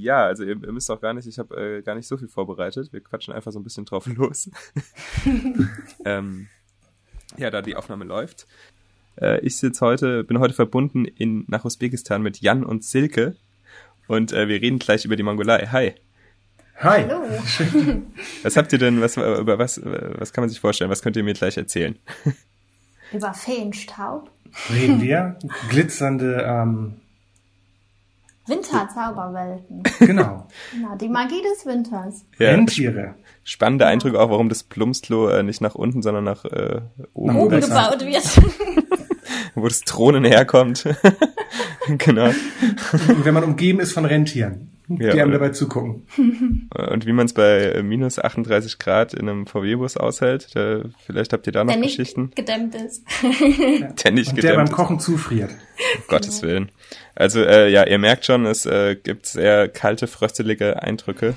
ja, also ihr, ihr, müsst auch gar nicht, ich habe äh, gar nicht so viel vorbereitet. Wir quatschen einfach so ein bisschen drauf los. ähm, ja, da die Aufnahme läuft. Äh, ich sitze heute, bin heute verbunden in, nach Usbekistan mit Jan und Silke und äh, wir reden gleich über die Mongolei. Hi. Hi. Hallo. Was habt ihr denn, was, über was, was kann man sich vorstellen? Was könnt ihr mir gleich erzählen? Über Feenstaub? Reden wir? Glitzernde ähm, Winterzauberwelten. Genau. Na, die Magie des Winters. Ja, Rentiere. spannende Eindrücke auch, warum das Plumpsklo äh, nicht nach unten, sondern nach äh, oben, Nach oben gebaut wird. wo das Thronen herkommt. genau. Und wenn man umgeben ist von Rentieren, Ja, die einem oder- dabei zugucken. Und wie man es bei äh, minus 38 Grad in einem VW-Bus aushält, da, vielleicht habt ihr da noch Der nicht Geschichten, gedämmt ist. der nicht Und der beim gedämmt ist. Kochen zufriert. Um Gottes Willen. Also äh, ja, ihr merkt schon, es äh, gibt sehr kalte, fröstelige Eindrücke.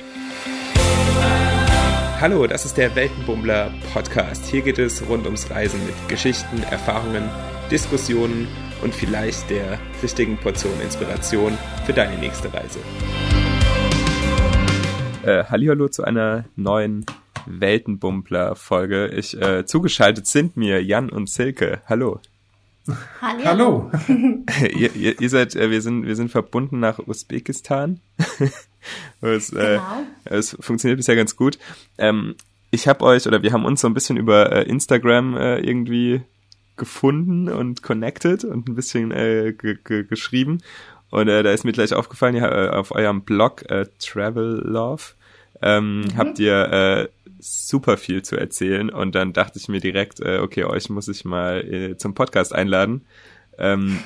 Hallo, das ist der Weltenbummler Podcast. Hier geht es rund ums Reisen mit Geschichten, Erfahrungen, Diskussionen und vielleicht der richtigen Portion Inspiration für deine nächste Reise. Äh, Hallihallo zu einer neuen Weltenbummler-Folge. Ich, äh, zugeschaltet sind mir Jan und Silke. Hallo. Hallo. Hallo. ihr, ihr, ihr seid, äh, wir sind, wir sind verbunden nach Usbekistan. es, äh, Genau. es funktioniert bisher ganz gut. Ähm, ich habe euch oder wir haben uns so ein bisschen über äh, Instagram äh, irgendwie gefunden und connected und ein bisschen äh, ge ge geschrieben. Und äh, da ist mir gleich aufgefallen, ihr, äh, auf eurem Blog äh, Travel Love ähm, habt ihr äh, super viel zu erzählen. Und dann dachte ich mir direkt, äh, okay, euch muss ich mal äh, zum Podcast einladen. Ähm,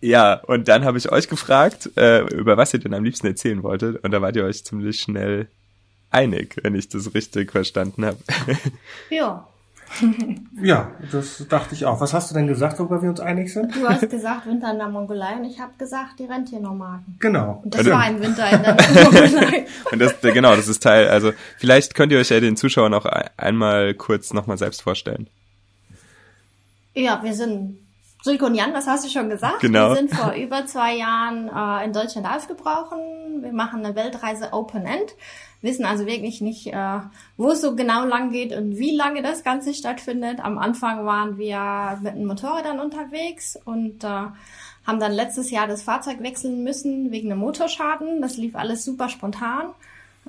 ja, und dann habe ich euch gefragt, äh, über was ihr denn am liebsten erzählen wolltet. Und da wart ihr euch ziemlich schnell einig, wenn ich das richtig verstanden habe. Ja. Ja, das dachte ich auch. Was hast du denn gesagt, worüber wir uns einig sind? Du hast gesagt Winter in der Mongolei und ich habe gesagt die Rentiernomaden. Genau. Und das Also- war ein Winter in der Mongolei. Und das, genau, das ist Teil, also vielleicht könnt ihr euch ja den Zuschauern auch ein- einmal kurz nochmal selbst vorstellen. Ja, wir sind Silke und Jan, das hast du schon gesagt. Genau. Wir sind vor über zwei Jahren äh, in Deutschland aufgebrochen. Wir machen eine Weltreise Open End. Wissen also wirklich nicht, äh, wo es so genau lang geht und wie lange das Ganze stattfindet. Am Anfang waren wir mit den Motorrädern unterwegs und äh, haben dann letztes Jahr das Fahrzeug wechseln müssen wegen einem Motorschaden. Das lief alles super spontan.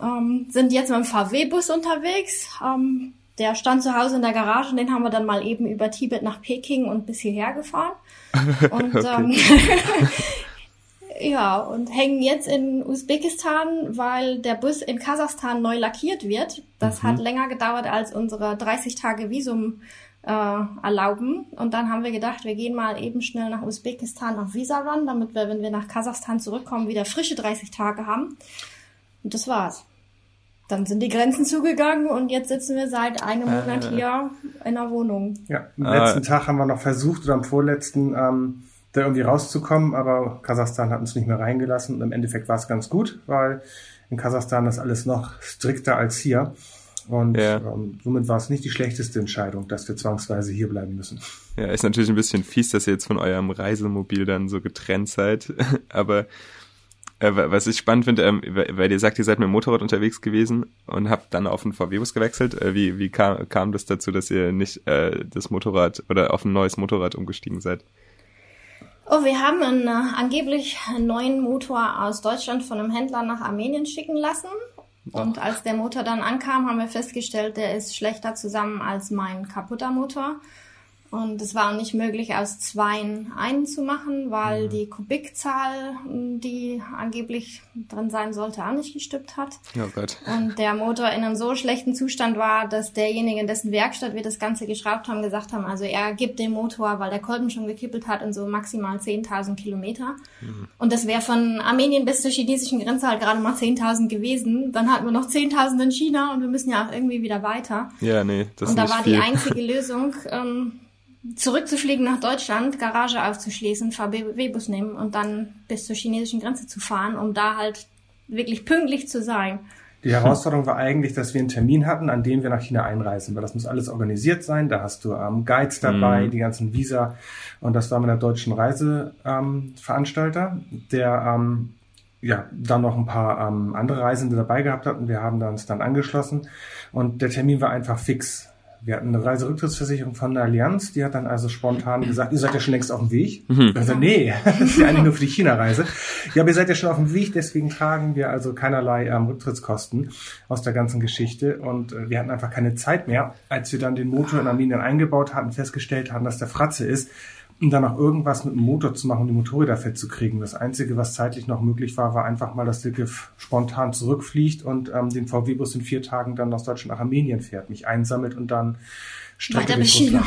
Ähm, sind jetzt mit dem VW-Bus unterwegs. Ähm, der stand zu Hause in der Garage, den haben wir dann mal eben über Tibet nach Peking und bis hierher gefahren. Und ähm, ja, und hängen jetzt in Usbekistan, weil der Bus in Kasachstan neu lackiert wird. Das hat länger gedauert als unsere 30 Tage Visum äh, erlauben. Und dann haben wir gedacht, wir gehen mal eben schnell nach Usbekistan auf Visa Run, damit wir, wenn wir nach Kasachstan zurückkommen, wieder frische 30 Tage haben. Und das war's. Dann sind die Grenzen zugegangen und jetzt sitzen wir seit einem Monat hier in der Wohnung. Ja, am Ah. letzten Tag haben wir noch versucht oder am vorletzten ähm, da irgendwie rauszukommen, aber Kasachstan hat uns nicht mehr reingelassen und im Endeffekt war es ganz gut, weil in Kasachstan ist alles noch strikter als hier. Und Ja. ähm, somit war es nicht die schlechteste Entscheidung, dass wir zwangsweise hier bleiben müssen. Ja, ist natürlich ein bisschen fies, dass ihr jetzt von eurem Reisemobil dann so getrennt seid. Aber äh, wa- was ich spannend finde, ähm, weil ihr sagt, ihr seid mit dem Motorrad unterwegs gewesen und habt dann auf einen VW-Bus gewechselt. Äh, wie wie kam, kam das dazu, dass ihr nicht äh, das Motorrad oder auf ein neues Motorrad umgestiegen seid? Oh, wir haben einen, äh, angeblich einen neuen Motor aus Deutschland von einem Händler nach Armenien schicken lassen. Und als der Motor dann ankam, haben wir festgestellt, der ist schlechter zusammen als mein kaputter Motor. Und es war auch nicht möglich, aus zweien einen zu machen, weil die Kubikzahl, die angeblich drin sein sollte, auch nicht gestimmt hat. Oh Gott. Und der Motor in einem so schlechten Zustand war, dass derjenige, in dessen Werkstatt wir das Ganze geschraubt haben, gesagt haben, also er gibt dem Motor, weil der Kolben schon gekippelt hat, in so maximal 10.000 Kilometer. Und das wäre von Armenien bis zur chinesischen Grenze halt gerade mal 10.000 gewesen. Dann hatten wir noch 10.000 in China und wir müssen ja auch irgendwie wieder weiter. Ja, nee, das und ist da nicht war viel. die einzige Lösung, ähm, zurückzufliegen nach Deutschland, Garage aufzuschließen, VW-Bus nehmen und dann bis zur chinesischen Grenze zu fahren, um da halt wirklich pünktlich zu sein. Die Herausforderung war eigentlich, dass wir einen Termin hatten, an dem wir nach China einreisen, weil das muss alles organisiert sein. Da hast du ähm, Guides dabei, Mhm. die ganzen Visa. Und das war mit der deutschen Reiseveranstalter, ähm, Veranstalter, der ähm, ja, dann noch ein paar ähm, andere Reisende dabei gehabt hatten. Wir haben uns dann angeschlossen und der Termin war einfach fix. Wir hatten eine Reiserücktrittsversicherung von der Allianz, die hat dann also spontan gesagt, ihr seid ja schon längst auf dem Weg. Mhm. Also nee, das ist ja eigentlich nur für die China-Reise. Ja, aber ihr seid ja schon auf dem Weg, deswegen tragen wir also keinerlei ähm, Rücktrittskosten aus der ganzen Geschichte. Und äh, wir hatten einfach keine Zeit mehr, als wir dann den Motor in Armenien eingebaut hatten, festgestellt haben, dass der Fratze ist um dann auch irgendwas mit dem Motor zu machen, um die Motorräder fett zu kriegen. Das Einzige, was zeitlich noch möglich war, war einfach mal, dass Silke spontan zurückfliegt und ähm, den VW-Bus in vier Tagen dann aus Deutschland nach Armenien fährt, mich einsammelt und dann Strecke Weiter China.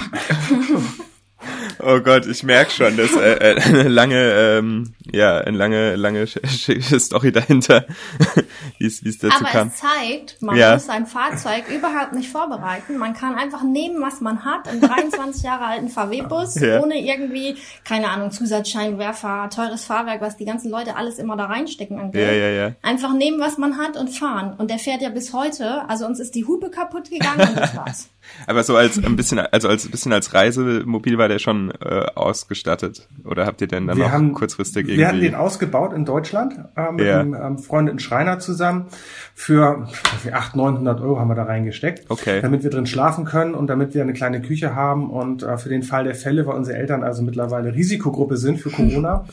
Oh Gott, ich merke schon, dass äh, äh, eine lange, ähm, ja, eine lange, lange Story dahinter, wie es dazu Aber kam. es zeigt, man ja. muss sein Fahrzeug überhaupt nicht vorbereiten. Man kann einfach nehmen, was man hat, einen 23 Jahre alten VW-Bus, ja. ohne irgendwie, keine Ahnung, Zusatzscheinwerfer, teures Fahrwerk, was die ganzen Leute alles immer da reinstecken an Geld. Ja, ja, ja. Einfach nehmen, was man hat und fahren. Und der fährt ja bis heute, also uns ist die Hupe kaputt gegangen und das war's. Aber so als ein bisschen, also als ein bisschen als Reisemobil war der schon äh, ausgestattet. Oder habt ihr denn dann wir noch haben, kurzfristig irgendwie? Wir hatten den ausgebaut in Deutschland äh, mit ja. einem ähm, Freund Schreiner zusammen. Für 800, 900 Euro haben wir da reingesteckt. Okay. Damit wir drin schlafen können und damit wir eine kleine Küche haben. Und äh, für den Fall der Fälle, weil unsere Eltern also mittlerweile Risikogruppe sind für Corona.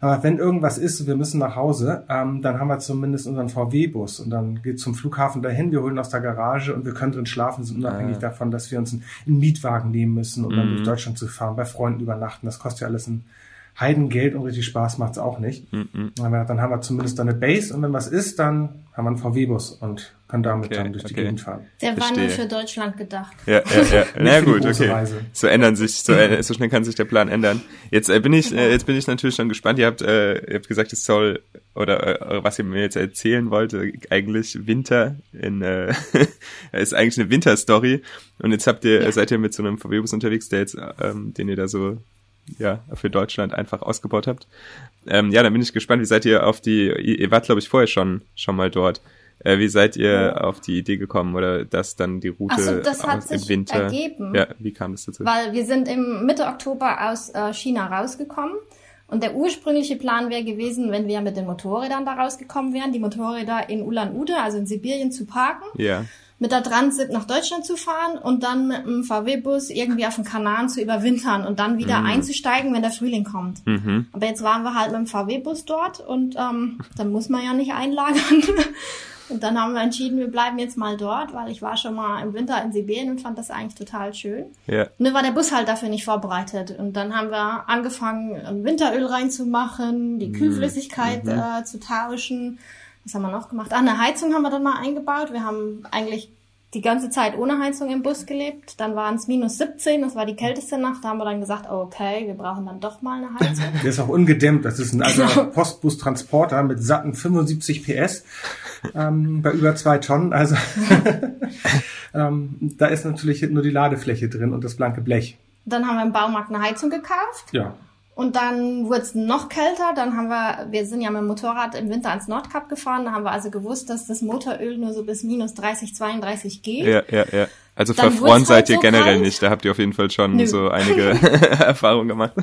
äh, wenn irgendwas ist, wir müssen nach Hause, ähm, dann haben wir zumindest unseren VW-Bus. Und dann geht zum Flughafen dahin, wir holen aus der Garage und wir können drin schlafen, sind unabhängig ah. davon davon, dass wir uns einen, Mietwagen nehmen müssen, um mhm. dann durch Deutschland zu fahren, bei Freunden übernachten. Das kostet ja alles ein Heidengeld und richtig Spaß macht's auch nicht. Mhm. Dann haben wir zumindest eine Base und wenn was ist, dann haben wir einen VW-Bus und können damit okay, dann durch die Gegend fahren. Der war nur für Deutschland gedacht. Ja, ja, ja. Na gut, okay. Reise. So ändern sich, so, äh, so schnell kann sich der Plan ändern. Jetzt äh, bin ich, äh, jetzt bin ich natürlich schon gespannt. Ihr habt, äh, ihr habt gesagt, es soll oder äh, was ihr mir jetzt erzählen wollt, eigentlich Winter in, äh, ist eigentlich eine Winterstory. Und jetzt habt ihr, ja. seid ihr mit so einem VW-Bus unterwegs, der jetzt, ähm, den ihr da so ja, für Deutschland einfach ausgebaut habt. Ähm, ja, dann bin ich gespannt, wie seid ihr auf die, ihr wart glaube ich vorher schon, schon mal dort. Äh, wie seid ihr ja. auf die Idee gekommen oder dass dann die Route so, das hat aus, sich im Winter ergeben. Ja, wie kam das dazu? Weil wir sind im Mitte Oktober aus äh, China rausgekommen und der ursprüngliche Plan wäre gewesen, wenn wir mit den Motorrädern da rausgekommen wären, die Motorräder in Ulan-Ude, also in Sibirien, zu parken. Ja mit der Transit nach Deutschland zu fahren und dann mit dem VW-Bus irgendwie auf dem Kanal zu überwintern und dann wieder mhm. einzusteigen, wenn der Frühling kommt. Mhm. Aber jetzt waren wir halt mit dem VW-Bus dort und ähm, dann muss man ja nicht einlagern. und dann haben wir entschieden, wir bleiben jetzt mal dort, weil ich war schon mal im Winter in Sibirien und fand das eigentlich total schön. Ja. Dann war der Bus halt dafür nicht vorbereitet. Und dann haben wir angefangen, Winteröl reinzumachen, die mhm. Kühlflüssigkeit mhm. äh, zu tauschen was haben wir noch gemacht? Ah, eine Heizung haben wir dann mal eingebaut. Wir haben eigentlich die ganze Zeit ohne Heizung im Bus gelebt. Dann waren es minus 17, das war die kälteste Nacht. Da haben wir dann gesagt, oh, okay, wir brauchen dann doch mal eine Heizung. Der ist auch ungedämmt. Das ist ein alter genau. Postbus-Transporter mit satten 75 PS ähm, bei über zwei Tonnen. Also ähm, da ist natürlich nur die Ladefläche drin und das blanke Blech. Dann haben wir im Baumarkt eine Heizung gekauft. Ja. Und dann wurde es noch kälter. Dann haben wir, wir sind ja mit dem Motorrad im Winter ans Nordkap gefahren. Da haben wir also gewusst, dass das Motoröl nur so bis minus 30, 32 geht. Ja, ja, ja. Also dann verfroren seid halt ihr so generell kalt. nicht. Da habt ihr auf jeden Fall schon Nö. so einige Erfahrungen gemacht.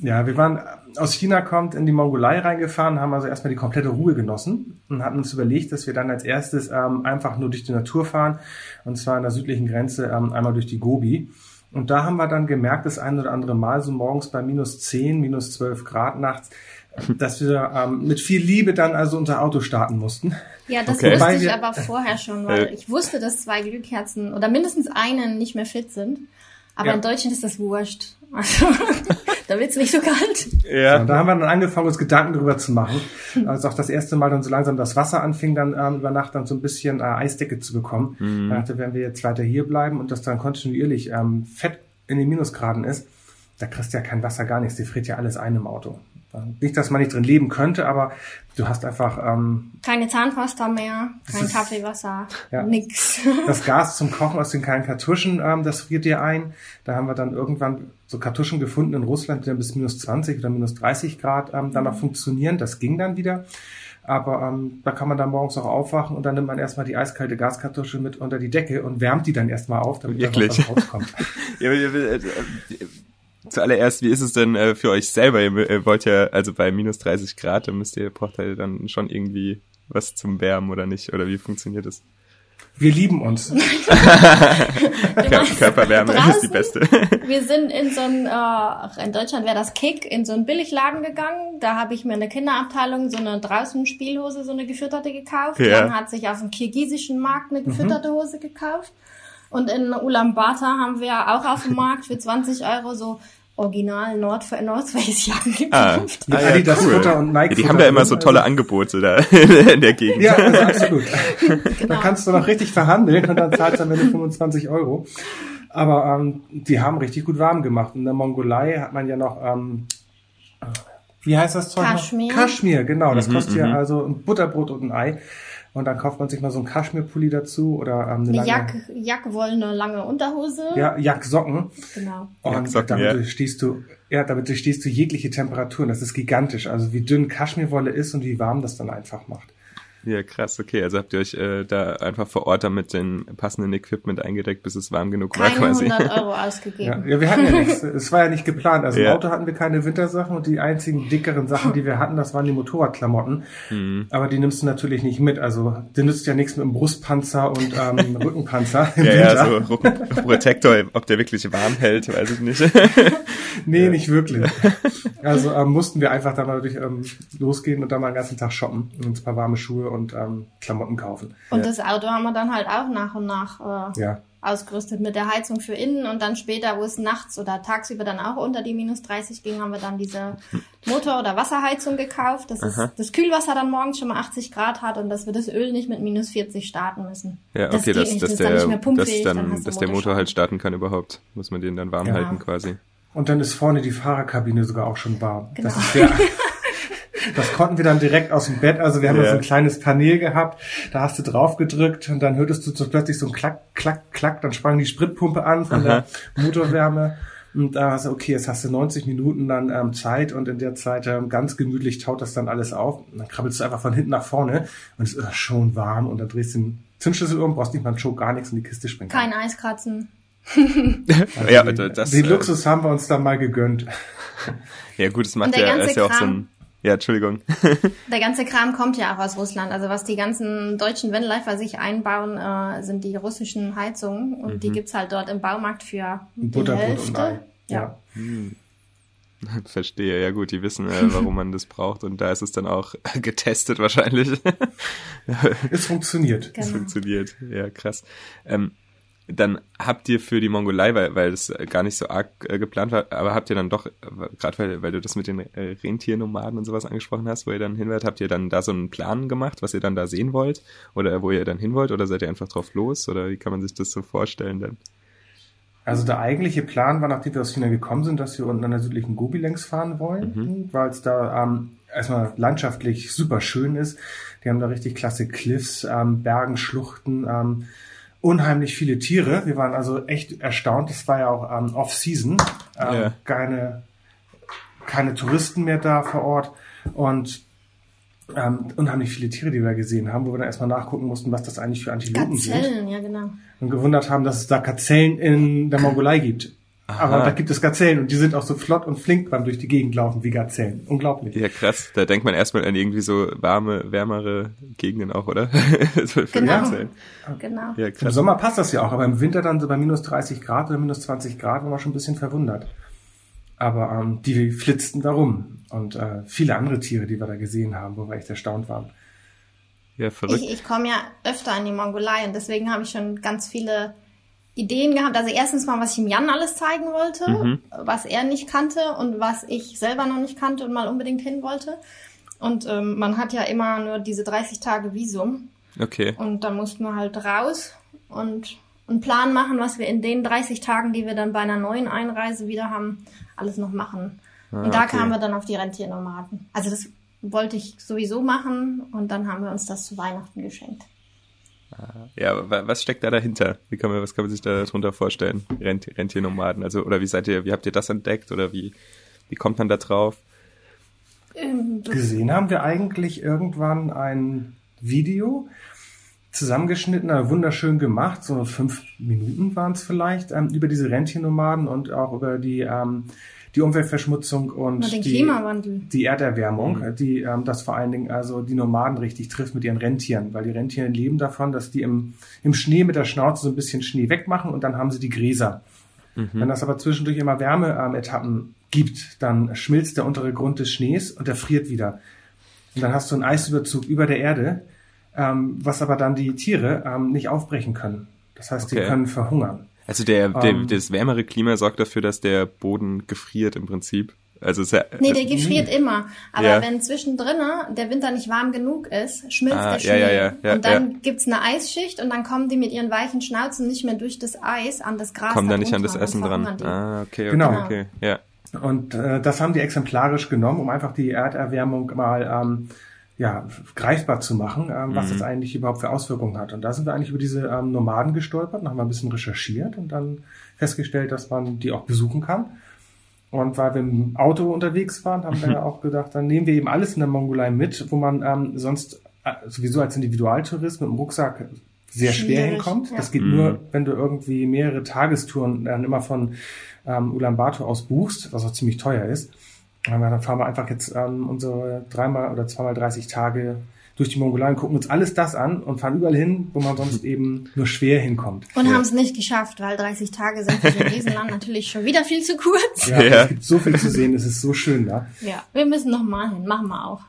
Ja, wir waren aus China kommt in die Mongolei reingefahren, haben also erstmal die komplette Ruhe genossen und hatten uns überlegt, dass wir dann als erstes ähm, einfach nur durch die Natur fahren und zwar an der südlichen Grenze ähm, einmal durch die Gobi. Und da haben wir dann gemerkt, das ein oder andere Mal, so morgens bei minus 10, minus 12 Grad nachts, dass wir ähm, mit viel Liebe dann also unser Auto starten mussten. Ja, das okay. wusste ich aber vorher schon, weil ich wusste, dass zwei Glühkerzen oder mindestens einen nicht mehr fit sind. Aber ja. in Deutschland ist das wurscht. Also, da wird's nicht so kalt. Ja. So, da haben wir dann angefangen, uns Gedanken drüber zu machen. Also auch das erste Mal dann so langsam das Wasser anfing, dann ähm, über Nacht dann so ein bisschen äh, Eisdecke zu bekommen. Mhm. Da dachte, wenn wir jetzt weiter hier bleiben und das dann kontinuierlich ähm, fett in den Minusgraden ist, da kriegst du ja kein Wasser, gar nichts. Die friert ja alles ein im Auto. Nicht, dass man nicht drin leben könnte, aber du hast einfach ähm, keine Zahnpasta mehr, kein ist, Kaffeewasser, ja, nix. Das Gas zum Kochen aus den kleinen Kartuschen, ähm, das friert dir ein. Da haben wir dann irgendwann so Kartuschen gefunden in Russland, die dann bis minus 20 oder minus 30 Grad ähm, dann noch mhm. funktionieren. Das ging dann wieder. Aber ähm, da kann man dann morgens auch aufwachen und dann nimmt man erstmal die eiskalte Gaskartusche mit unter die Decke und wärmt die dann erstmal auf, damit Wirklich? da was rauskommt. ja, zuallererst, wie ist es denn äh, für euch selber? Ihr äh, wollt ja, also bei minus 30 Grad, dann müsst ihr, braucht ihr dann schon irgendwie was zum Wärmen oder nicht? Oder wie funktioniert das? Wir lieben uns. Körperwärme Draußen, ist die beste. Wir sind in so ein, äh, in Deutschland wäre das Kick, in so einen Billigladen gegangen. Da habe ich mir eine Kinderabteilung, so eine draußen Spielhose, so eine gefütterte gekauft. Ja. Man hat sich auf dem kirgisischen Markt eine gefütterte Hose gekauft. Und in Ulaanbaatar haben wir auch auf dem Markt für 20 Euro so original Nord North Face Jacken Ah, gekauft. Mit ah, ja, Adidas cool. Futter und Nike ja, die haben Futter da immer drin, so also- tolle Angebote da in der Gegend. Ja, also absolut. Da Genau. kannst du noch richtig verhandeln und dann zahlst du am Ende 25 Euro. Aber ähm, die haben richtig gut warm gemacht. In der Mongolei hat man ja noch, ähm, wie heißt das Zeug? noch? Kaschmir. Kaschmir, genau. Mhm, Das kostet ja also ein Butterbrot und ein Ei. Und dann kauft man sich mal so einen Kaschmirpulli dazu oder ähm, eine Eine lange Jack, Jackwollene lange Unterhose. ja, Jacksocken. Genau. Und Jacksocken, damit ja. durchstehst du, ja, damit durchstehst du jegliche Temperaturen. Das ist gigantisch. Also wie dünn Kaschmirwolle ist und wie warm das dann einfach macht. Ja, krass, okay. Also habt ihr euch äh, da einfach vor Ort dann mit dem passenden Equipment eingedeckt, bis es warm genug war quasi. 100 Euro Ja, ausgegeben. ja, wir hatten ja nichts. Es war ja nicht geplant. Also Ja. im Auto hatten wir keine Wintersachen und die einzigen dickeren Sachen, die wir hatten, das waren die Motorradklamotten. Mhm. Aber die nimmst du natürlich nicht mit. Also dir nützt ja nichts mit dem Brustpanzer und ähm, Rückenpanzer im Ja, ja, Winter. so Ru- Protektor, ob der wirklich warm hält, weiß ich nicht. Nee, nicht wirklich. Also ähm, mussten wir einfach da mal durch, ähm, losgehen und da mal den ganzen Tag shoppen und uns ein paar warme Schuhe und ähm, Klamotten kaufen. Und Ja. das Auto haben wir dann halt auch nach und nach äh, Ja. ausgerüstet mit der Heizung für innen und dann später, wo es nachts oder tagsüber dann auch unter die minus 30 ging, haben wir dann diese Motor- oder Wasserheizung gekauft, dass das Kühlwasser dann morgens schon mal 80 Grad hat und dass wir das Öl nicht mit minus 40 starten müssen. Ja, Das okay, geht dass, nicht, dass, das ist dann der, nicht mehr dass, dann, dann dass der Motor halt starten kann überhaupt. Muss man den dann warm Ja. halten quasi. Und dann ist vorne die Fahrerkabine sogar auch schon warm. Genau. Das ist der, Das konnten wir dann direkt aus dem Bett. Also wir haben Ja. da so ein kleines Panel gehabt. Da hast du drauf gedrückt und dann hörtest du so plötzlich so ein Klack, Klack, Klack. Dann sprang die Spritpumpe an von Aha. der Motorwärme. Und da hast du, okay, jetzt hast du 90 Minuten dann ähm, Zeit und in der Zeit ähm, ganz gemütlich taut das dann alles auf. Und dann krabbelst du einfach von hinten nach vorne und es ist äh, schon warm und dann drehst du den Zündschlüssel um, brauchst nicht mal einen Show, gar nichts und die Kiste springt Kein an. Eiskratzen. Also ja, den, das, den äh, Luxus haben wir uns dann mal gegönnt. Ja gut, das macht ja, ist ja auch so ein, ja, Entschuldigung. Der ganze Kram kommt ja auch aus Russland. Also was die ganzen deutschen Vanlifer sich einbauen, äh, sind die russischen Heizungen. Und Mhm. die gibt's halt dort im Baumarkt für die Butterbrot Hälfte. und Ei. Ja. Verstehe, ja gut, die wissen, äh, warum man das braucht und da ist es dann auch getestet wahrscheinlich. Es funktioniert. Genau. funktioniert. Ja, krass. Ähm, dann habt ihr für die Mongolei, weil, weil das äh, gar nicht so arg äh, geplant war, aber habt ihr dann doch, gerade weil, weil du das mit den äh, Rentiernomaden und sowas angesprochen hast, wo ihr dann hinwollt, habt ihr dann da so einen Plan gemacht, was ihr dann da sehen wollt? Oder wo ihr dann hin wollt? Oder seid ihr einfach drauf los? Oder wie kann man sich das so vorstellen dann? Also der eigentliche Plan war, nachdem wir aus China gekommen sind, dass wir unten an der südlichen Gobi längs fahren wollen, weil es da ähm, erstmal landschaftlich super schön ist. Die haben da richtig klasse Cliffs, ähm, Bergen, Schluchten, ähm, unheimlich viele Tiere. Wir waren also echt erstaunt. Das war ja auch ähm, Off-Season. Ähm, Ja. keine, keine Touristen mehr da vor Ort und ähm, unheimlich viele Tiere, die wir gesehen haben, wo wir dann erstmal nachgucken mussten, was das eigentlich für Antilopen sind Gazellen, ja genau. und gewundert haben, dass es da Gazellen in der Mongolei gibt. Aber da gibt es Gazellen und die sind auch so flott und flink beim durch die Gegend laufen wie Gazellen. Unglaublich. Ja, krass. Da denkt man erstmal an irgendwie so warme, wärmere Gegenden auch, oder? so für Genau. Gazellen. Genau. Ja, Im krass. Sommer passt das ja auch, aber im Winter dann so bei minus 30 Grad oder minus 20 Grad waren wir schon ein bisschen verwundert. Aber ähm, die flitzten da rum und äh, viele andere Tiere, die wir da gesehen haben, wo wir echt erstaunt waren. Ja, verrückt. Ich, ich komme ja öfter in die Mongolei und deswegen habe ich schon ganz viele Ideen gehabt. Also erstens mal, was ich ihm Jan alles zeigen wollte, Mhm. was er nicht kannte und was ich selber noch nicht kannte und mal unbedingt hin wollte. Und ähm, man hat ja immer nur diese 30 Tage Visum Okay. und da mussten wir halt raus und einen Plan machen, was wir in den 30 Tagen, die wir dann bei einer neuen Einreise wieder haben, alles noch machen. Ah, und da okay. kamen wir dann auf die Rentiernomaden. Also das wollte ich sowieso machen und dann haben wir uns das zu Weihnachten geschenkt. Ja, was steckt da dahinter? Wie kann man, was kann man sich da drunter vorstellen? Rent, Rentiernomaden, also, oder wie seid ihr, wie habt ihr das entdeckt oder wie, wie kommt man da drauf? Ähm, Gesehen haben wir eigentlich irgendwann ein Video, zusammengeschnitten, wunderschön gemacht, so fünf Minuten waren es vielleicht, ähm, über diese Rentiernomaden und auch über die ähm, die Umweltverschmutzung und, die, Klimawandel. die Erderwärmung, Mhm. die ähm, das vor allen Dingen also die Nomaden richtig trifft mit ihren Rentieren, weil die Rentiere leben davon, dass die im, im Schnee mit der Schnauze so ein bisschen Schnee wegmachen und dann haben sie die Gräser. Mhm. Wenn das aber zwischendurch immer Wärmeetappen gibt, dann schmilzt der untere Grund des Schnees und der friert wieder. Und dann hast du einen Eisüberzug über der Erde, ähm, was aber dann die Tiere ähm, nicht aufbrechen können. Das heißt, die Okay. können verhungern. Also der, der Ähm. das wärmere Klima sorgt dafür, dass der Boden gefriert im Prinzip. Also es ist ja, Nee, der gefriert immer. Aber Ja. wenn zwischendrin der Winter nicht warm genug ist, schmilzt Ah, der ja, Schnee. ja, ja, ja, und dann gibt's eine Eisschicht und dann kommen die mit ihren weichen Schnauzen nicht mehr durch das Eis an das Gras. kommen da nicht an das Essen dran. Ah, okay, okay, Genau. okay. Ja. Und äh, das haben die exemplarisch genommen, um einfach die Erderwärmung mal ähm, ja, greifbar zu machen, ähm, was Mhm. das eigentlich überhaupt für Auswirkungen hat. Und da sind wir eigentlich über diese ähm, Nomaden gestolpert, noch mal ein bisschen recherchiert und dann festgestellt, dass man die auch besuchen kann. Und weil wir im Auto unterwegs waren, haben wir ja auch gedacht, dann nehmen wir eben alles in der Mongolei mit, wo man ähm, sonst äh, sowieso als Individualtourist mit dem Rucksack sehr schwer Schwierig, hinkommt. ja. Das geht Mhm. nur, wenn du irgendwie mehrere Tagestouren dann immer von ähm, Ulaanbaatar aus buchst, was auch ziemlich teuer ist. Und dann fahren wir einfach jetzt ähm, unsere dreimal oder zweimal 30 Tage durch die Mongolei und gucken uns alles das an und fahren überall hin, wo man sonst eben nur schwer hinkommt. Und Ja. haben es nicht geschafft, weil 30 Tage sind für so ein Riesenland natürlich schon wieder viel zu kurz. Ja, Ja. Es gibt so viel zu sehen, es ist so schön da. Ja, wir müssen noch mal hin, machen wir auch.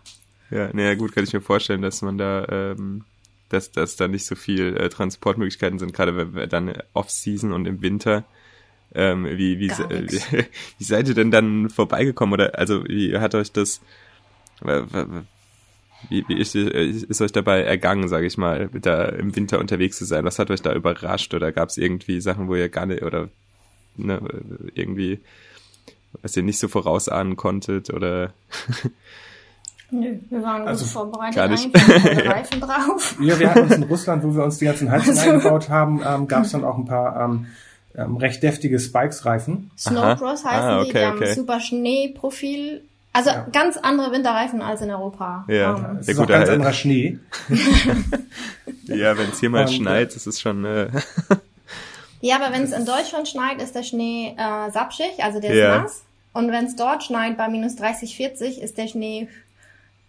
Ja, naja, gut, kann ich mir vorstellen, dass man da, ähm, dass, dass da nicht so viel äh, Transportmöglichkeiten sind, gerade wenn wir dann Off-Season und im Winter. Ähm, wie, wie, wie, wie seid ihr denn dann vorbeigekommen? Oder also wie hat euch das wie, wie ist, ist euch dabei ergangen, sage ich mal, da im Winter unterwegs zu sein? Was hat euch da überrascht? Oder gab es irgendwie Sachen, wo ihr gar nicht oder ne, irgendwie was ihr nicht so vorausahnen konntet oder Nö, wir waren Also, gut vorbereitet, gar nicht. eigentlich hatten alle Reifen drauf. Ja, wir hatten uns in Russland, wo wir uns die ganzen Heizungen Also- eingebaut haben, ähm, gab es dann auch ein paar ähm, ähm, recht deftige Spikes-Reifen. Snowcross heißen Ah, die, okay, die haben okay. super Schneeprofil. Also Ja. ganz andere Winterreifen als in Europa. Ja. Ähm, Es Sehr ist ganz äh, anderer Schnee. ja, wenn es hier mal Und, äh, schneit, das ist schon äh, ja aber wenn es in Deutschland schneit, ist der Schnee äh, sapschig, also der ist Ja. nass. Und wenn es dort schneit bei minus 30, 40, ist der Schnee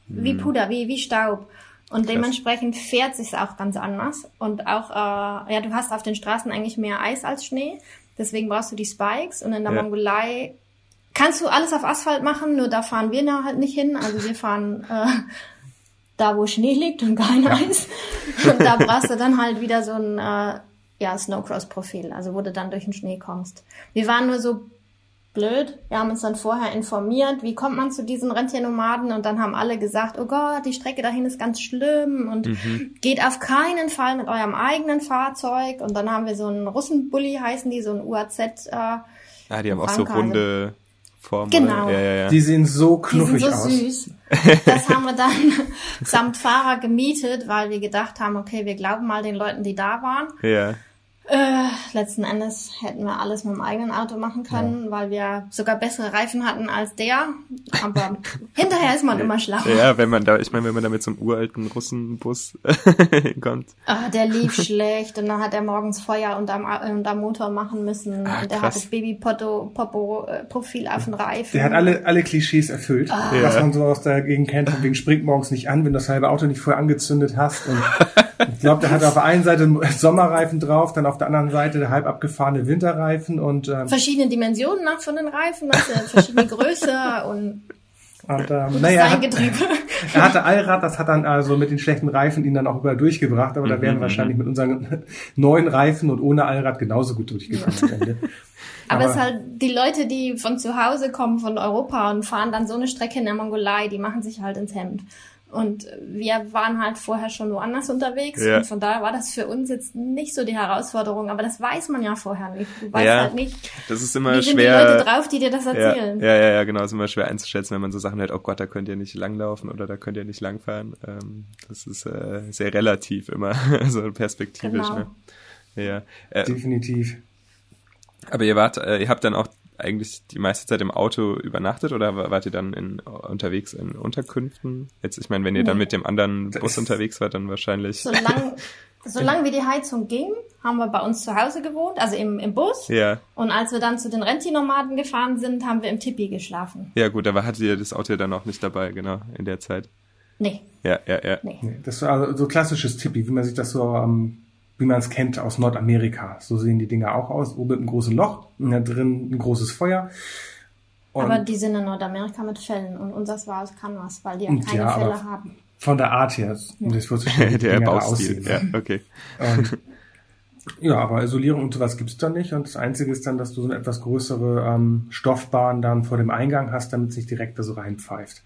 wie Puder, wie, wie Staub. Und dementsprechend fährt sich's auch ganz anders. Und auch, äh, ja, du hast auf den Straßen eigentlich mehr Eis als Schnee. Deswegen brauchst du die Spikes. Und in der Ja. Mongolei kannst du alles auf Asphalt machen, nur da fahren wir halt nicht hin. Also wir fahren äh, da, wo Schnee liegt und kein Eis. Und da brauchst du dann halt wieder so ein äh, ja, Snowcross-Profil, also wo du dann durch den Schnee kommst. Wir waren nur so blöd. Wir haben uns dann vorher informiert, wie kommt man zu diesen Rentiernomaden und dann haben alle gesagt, oh Gott, die Strecke dahin ist ganz schlimm und Mhm. geht auf keinen Fall mit eurem eigenen Fahrzeug und dann haben wir so einen Russenbully heißen die, so ein UAZ. Äh, Ah, die haben auch so runde Formen. Genau. Ja, ja, ja. Die sehen so die knuffig sind so aus. süß. Das haben wir dann samt Fahrer gemietet, weil wir gedacht haben, okay, wir glauben mal den Leuten, die da waren. ja. Äh, letzten Endes hätten wir alles mit dem eigenen Auto machen können, weil wir sogar bessere Reifen hatten als der. Aber hinterher ist man immer schlauer. Ja, wenn man da, ich meine, wenn man da mit so einem uralten Russenbus hinkommt. Ah, der lief schlecht und dann hat er morgens Feuer unterm, unterm Motor machen müssen. Ah, und der krass. hat das Baby-Popo-Profil auf den Reifen. Der hat alle, alle Klischees erfüllt, Ah. was Ja. man so aus der Gegend kennt. Von wegen springt morgens nicht an, wenn du das halbe Auto nicht vorher angezündet hast. Und ich glaube, der hat auf der einen Seite Sommerreifen drauf, dann auf der anderen Seite der halb abgefahrene Winterreifen und, ähm, verschiedene Dimensionen nach von den Reifen, du, verschiedene Größe und und ähm, naja, er hat, er hatte Allrad, das hat dann also mit den schlechten Reifen ihn dann auch überall durchgebracht, aber da Mhm, wären wir wahrscheinlich mit unseren neuen Reifen und ohne Allrad genauso gut durchgekommen am Ende. Aber es ist Aber- halt die Leute, die von zu Hause kommen, von Europa und fahren dann so eine Strecke in der Mongolei, die machen sich halt ins Hemd. Und wir waren halt vorher schon woanders unterwegs Ja. und von daher war das für uns jetzt nicht so die Herausforderung, aber das weiß man ja vorher nicht. Du weißt Ja, halt nicht, Das ist immer wie sind die schwer. Leute drauf, die dir das ja, erzählen. ja, ja, ja, genau. ist immer schwer einzuschätzen, wenn man so Sachen hört, oh Gott, da könnt ihr nicht langlaufen oder da könnt ihr nicht langfahren. Ähm, das ist äh, sehr relativ immer, so perspektivisch. Genau. Ne? Ja. Äh, Definitiv. aber ihr wart, äh, ihr habt dann auch eigentlich die meiste Zeit im Auto übernachtet oder wa- wart ihr dann in, unterwegs in Unterkünften? Jetzt, ich meine, wenn ihr dann Nee. mit dem anderen Bus unterwegs wart, dann wahrscheinlich. Solange Solange wie die Heizung ging, haben wir bei uns zu Hause gewohnt, also im, im Bus. Ja. Und als wir dann zu den Rentinomaden gefahren sind, haben wir im Tipi geschlafen. Ja, gut, aber hattet ihr das Auto ja dann auch nicht dabei, genau, in der Zeit. Nee, Ja, ja, ja. nee. Das war also so klassisches Tippi, wie man sich das so, ähm, wie man es kennt aus Nordamerika. So sehen die Dinger auch aus. Oben mit einem großen Loch, und da drin ein großes Feuer. Und Aber die sind in Nordamerika mit Fällen und unseres war aus Canvas, weil die ja keine ja, Fälle haben. von der Art her, um das wie die der Baustil. aussehen. Ja, okay. Und, ja, aber Isolierung und sowas gibt's da nicht. Und das Einzige ist dann, dass du so eine etwas größere ähm, Stoffbahn dann vor dem Eingang hast, damit es nicht direkt da so reinpfeift.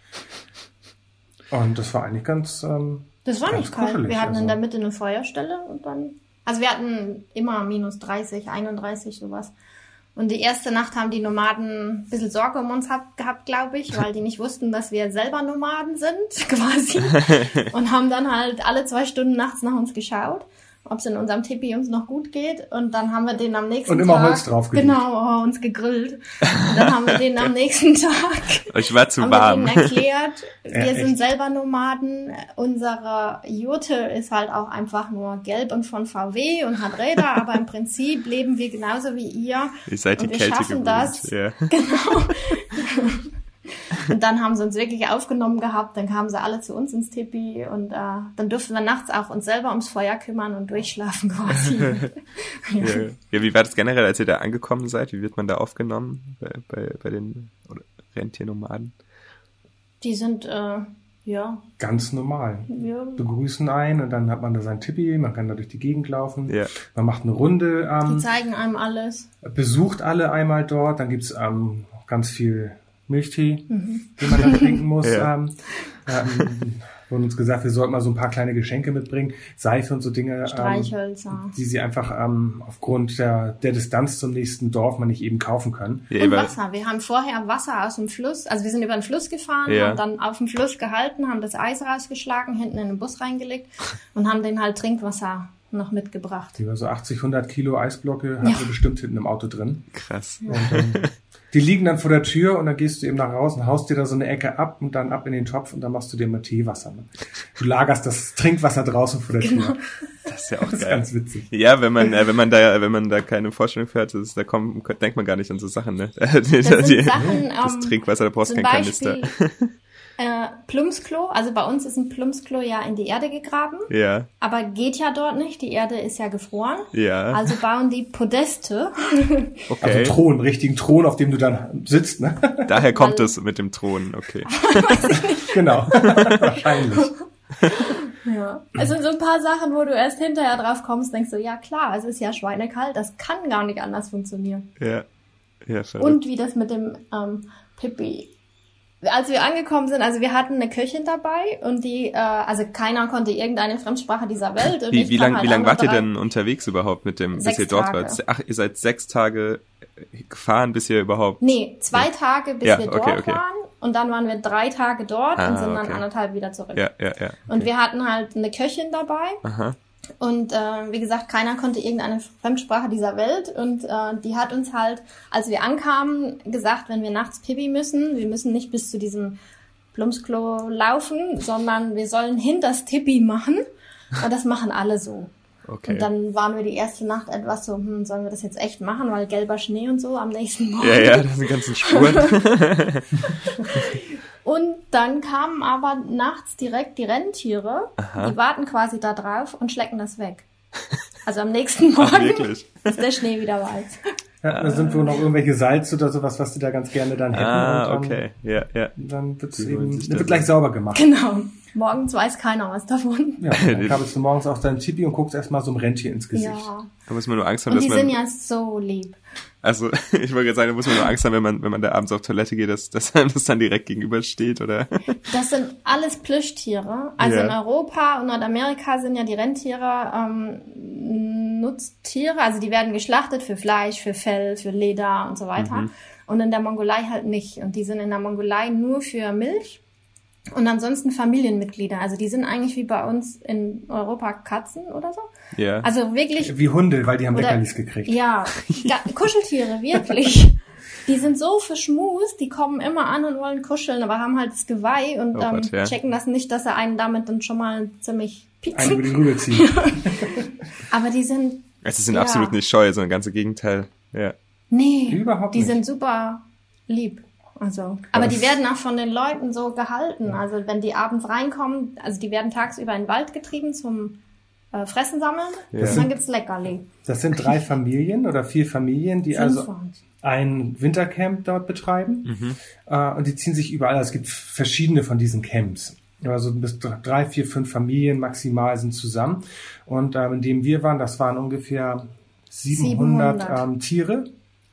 Und das war eigentlich ganz. Ähm, Das war ganz nicht kalt. Wir hatten in also. der Mitte eine Feuerstelle und dann, also wir hatten immer minus 30, 31, sowas. Und die erste Nacht haben die Nomaden ein bisschen Sorge um uns hab, gehabt, glaube ich, weil die nicht wussten, dass wir selber Nomaden sind, quasi. und haben dann halt alle zwei Stunden nachts nach uns geschaut, ob es in unserem Tipi uns noch gut geht. Und dann haben wir den am nächsten Und immer Tag... Holz draufgelegt. Genau, oh, uns gegrillt. Und dann haben wir den am nächsten Tag Ich war zu haben warm. wir erklärt, wir Ja, sind selber Nomaden. Unsere Jurte ist halt auch einfach nur gelb und von VW und hat Räder, aber im Prinzip leben wir genauso wie ihr. Ihr seid die und wir Kälte schaffen gewöhnt. das. Ja. Und dann haben sie uns wirklich aufgenommen gehabt, dann kamen sie alle zu uns ins Tipi und äh, dann durften wir nachts auch uns selber ums Feuer kümmern und durchschlafen quasi. Ja. ja, wie war das generell, als ihr da angekommen seid? Wie wird man da aufgenommen bei, bei, bei den Rentiernomaden? Die sind, äh, ja, ganz normal. ja, Begrüßen ein und dann hat man da sein Tippi, man kann da durch die Gegend laufen. Ja. Man macht eine Runde, die ähm, zeigen einem alles. besucht alle einmal dort, dann gibt's ähm, ganz viel Milchtee, Mhm. den man dann trinken muss. Ja. ähm, ähm, wurden uns gesagt, wir sollten mal so ein paar kleine Geschenke mitbringen, Seife und so Dinge. Ähm, Streichhölzer. die sie einfach ähm, aufgrund der, der Distanz zum nächsten Dorf man nicht eben kaufen können. Ja, Und Wasser. Wir haben vorher Wasser aus dem Fluss, also wir sind über den Fluss gefahren, Ja. haben dann auf dem Fluss gehalten, haben das Eis rausgeschlagen, hinten in den Bus reingelegt und haben den halt Trinkwasser noch mitgebracht. Die war so 80, 100 Kilo Eisblocke hatten Ja. wir bestimmt hinten im Auto drin. krass. Und, ähm, die liegen dann vor der Tür und dann gehst du eben nach draußen, haust dir da so eine Ecke ab und dann ab in den Topf und dann machst du dir mal Teewasser. Ne? Du lagerst das Trinkwasser draußen vor der Genau. Tür. Das ist ja auch Das ist geil. ganz witzig. Ja, wenn man, äh, wenn man da, wenn man da keine Vorstellung für hat, das ist, da kommt, denkt man gar nicht an so Sachen, ne? Die- sind die- Sachen, das ähm, Trinkwasser, da brauchst du Zum kein Kanister. Äh, Plumpsklo, also bei uns ist ein Plumpsklo ja in die Erde gegraben, Ja, aber geht ja dort nicht, die Erde ist ja gefroren. ja, Also bauen die Podeste. okay. Also Thron, richtigen Thron, auf dem du dann sitzt, ne? Daher kommt Weil- es mit dem Thron, okay. genau. Wahrscheinlich. Ja. Es sind so ein paar Sachen, wo du erst hinterher drauf kommst, denkst du, ja klar, es ist ja schweinekalt, das kann gar nicht anders funktionieren. Ja, ja, verrückt. Und wie das mit dem ähm, Pippi. Als wir angekommen sind, also wir hatten eine Köchin dabei und die, äh, also keiner konnte irgendeine Fremdsprache dieser Welt. Und Wie, wie kam lang, halt wie lang wart ihr denn unterwegs überhaupt mit dem, bis ihr dort Tage. wart? Ach, ihr seid sechs Tage gefahren, bis ihr überhaupt. Nee, zwei Tage, bis Ja, wir okay, dort okay. waren. Und dann waren wir drei Tage dort Ah, und sind dann okay. anderthalb wieder zurück. Ja, ja, ja. Und wir hatten halt eine Köchin dabei. Aha. Und äh, wie gesagt, keiner konnte irgendeine Fremdsprache dieser Welt. Und äh, die hat uns halt, als wir ankamen, gesagt, wenn wir nachts Pipi müssen, wir müssen nicht bis zu diesem Plumpsklo laufen, sondern wir sollen hinters Tippi machen. Und das machen alle so. Okay. Und dann waren wir die erste Nacht etwas so, hm, sollen wir das jetzt echt machen, weil gelber Schnee und so am nächsten Morgen. ja, ja, das sind ganzen Spuren. Und dann kamen aber nachts direkt die Rentiere, Aha. die warten quasi da drauf und schlecken das weg. Also am nächsten Morgen wirklich? ist der Schnee wieder weiß. Ja, da sind wohl noch irgendwelche Salz oder sowas, was die da ganz gerne dann hätten. ah, und, ähm, okay. Ja, ja. Dann wird's eben, wird gleich sauber gemacht. Genau. Morgens weiß keiner was davon. Ja, dann kabelst du morgens auf dein Tipi und guckst erstmal so einem Rentier ins Gesicht. Ja. Da muss man nur Angst haben, Und dass die man. sind ja so lieb. Also, ich wollte gerade sagen, da muss man nur Angst haben, wenn man, wenn man da abends auf Toilette geht, dass, dass einem das dann direkt gegenübersteht, oder? Das sind alles Plüschtiere. Also Ja. in Europa und Nordamerika sind ja die Rentiere ähm, Nutztiere. Also die werden geschlachtet für Fleisch, für Fell, für Leder und so weiter. Mhm. Und in der Mongolei halt nicht. Und die sind in der Mongolei nur für Milch. Und ansonsten Familienmitglieder. Also die sind eigentlich wie bei uns in Europa Katzen oder so. Ja. Also wirklich Wie Hunde, weil die haben Oder- Leckerlis gekriegt. Ja, Kuscheltiere, wirklich. Die sind so verschmust, die kommen immer an und wollen kuscheln, aber haben halt das Geweih und Oh ähm, Gott, ja. checken das nicht, dass er einen damit dann schon mal ziemlich Einen über pieksen. die Rübe ziehen. Aber die sind, Also sie sind Ja. absolut nicht scheu, sondern ganz im Gegenteil. Ja. nee, Überhaupt die nicht. sind super lieb. Also, aber die werden auch von den Leuten so gehalten. Also wenn die abends reinkommen, also die werden tagsüber in den Wald getrieben zum äh, Fressen sammeln Ja. und dann gibt's Leckerli. Das sind drei Familien oder vier Familien, die Fünf also ein Wintercamp dort betreiben. Äh, und die ziehen sich überall. Es gibt verschiedene von diesen Camps. Also bis drei, vier, fünf Familien maximal sind zusammen. Und ähm, in dem wir waren, das waren ungefähr 700, 700. Ähm, Tiere,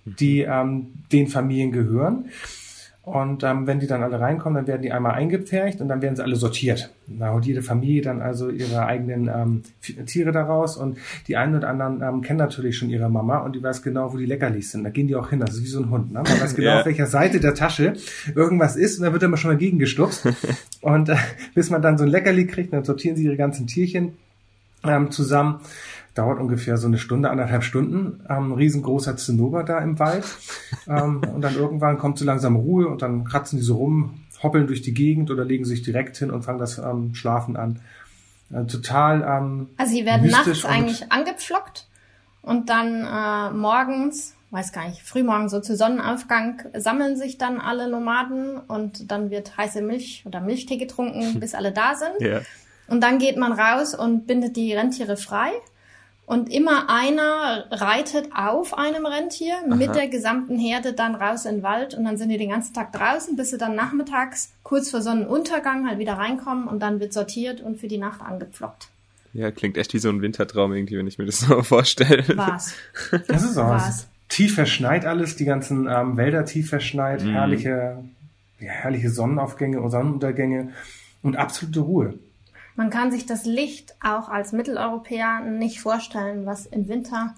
die ähm, den Familien gehören. Und ähm, wenn die dann alle reinkommen, dann werden die einmal eingepfercht und dann werden sie alle sortiert. Da holt jede Familie dann also ihre eigenen ähm, Tiere daraus und die einen oder anderen ähm, kennen natürlich schon ihre Mama und die weiß genau, wo die Leckerlis sind. Da gehen die auch hin. Das ist wie so ein Hund. Ne? Man weiß genau, Ja. auf welcher Seite der Tasche irgendwas ist und da wird immer schon mal gegengestupst. und äh, bis man dann so ein Leckerli kriegt, dann sortieren sie ihre ganzen Tierchen ähm, zusammen. Dauert ungefähr so eine Stunde, anderthalb Stunden. Ähm, riesengroßer Zinnober da im Wald. ähm, und dann irgendwann kommt so langsam Ruhe und dann kratzen die so rum, hoppeln durch die Gegend oder legen sich direkt hin und fangen das ähm, Schlafen an. Äh, total ähm, Also sie werden nachts eigentlich angepflockt und dann äh, morgens, weiß gar nicht, frühmorgen so zu Sonnenaufgang sammeln sich dann alle Nomaden und dann wird heiße Milch oder Milchtee getrunken, bis alle da sind. Ja. Und dann geht man raus und bindet die Rentiere frei. Und immer einer reitet auf einem Rentier mit der gesamten Herde dann raus in den Wald und dann sind die den ganzen Tag draußen, bis sie dann nachmittags kurz vor Sonnenuntergang halt wieder reinkommen und dann wird sortiert und für die Nacht angepflockt. ja, klingt echt wie so ein Wintertraum irgendwie, wenn ich mir das so vorstelle. War's. Das ist auch Was? tief verschneit alles, die ganzen ähm, Wälder tief verschneit, Mhm. herrliche, ja, herrliche Sonnenaufgänge und Sonnenuntergänge und absolute Ruhe. Man kann sich das Licht auch als Mitteleuropäer nicht vorstellen, was im Winter,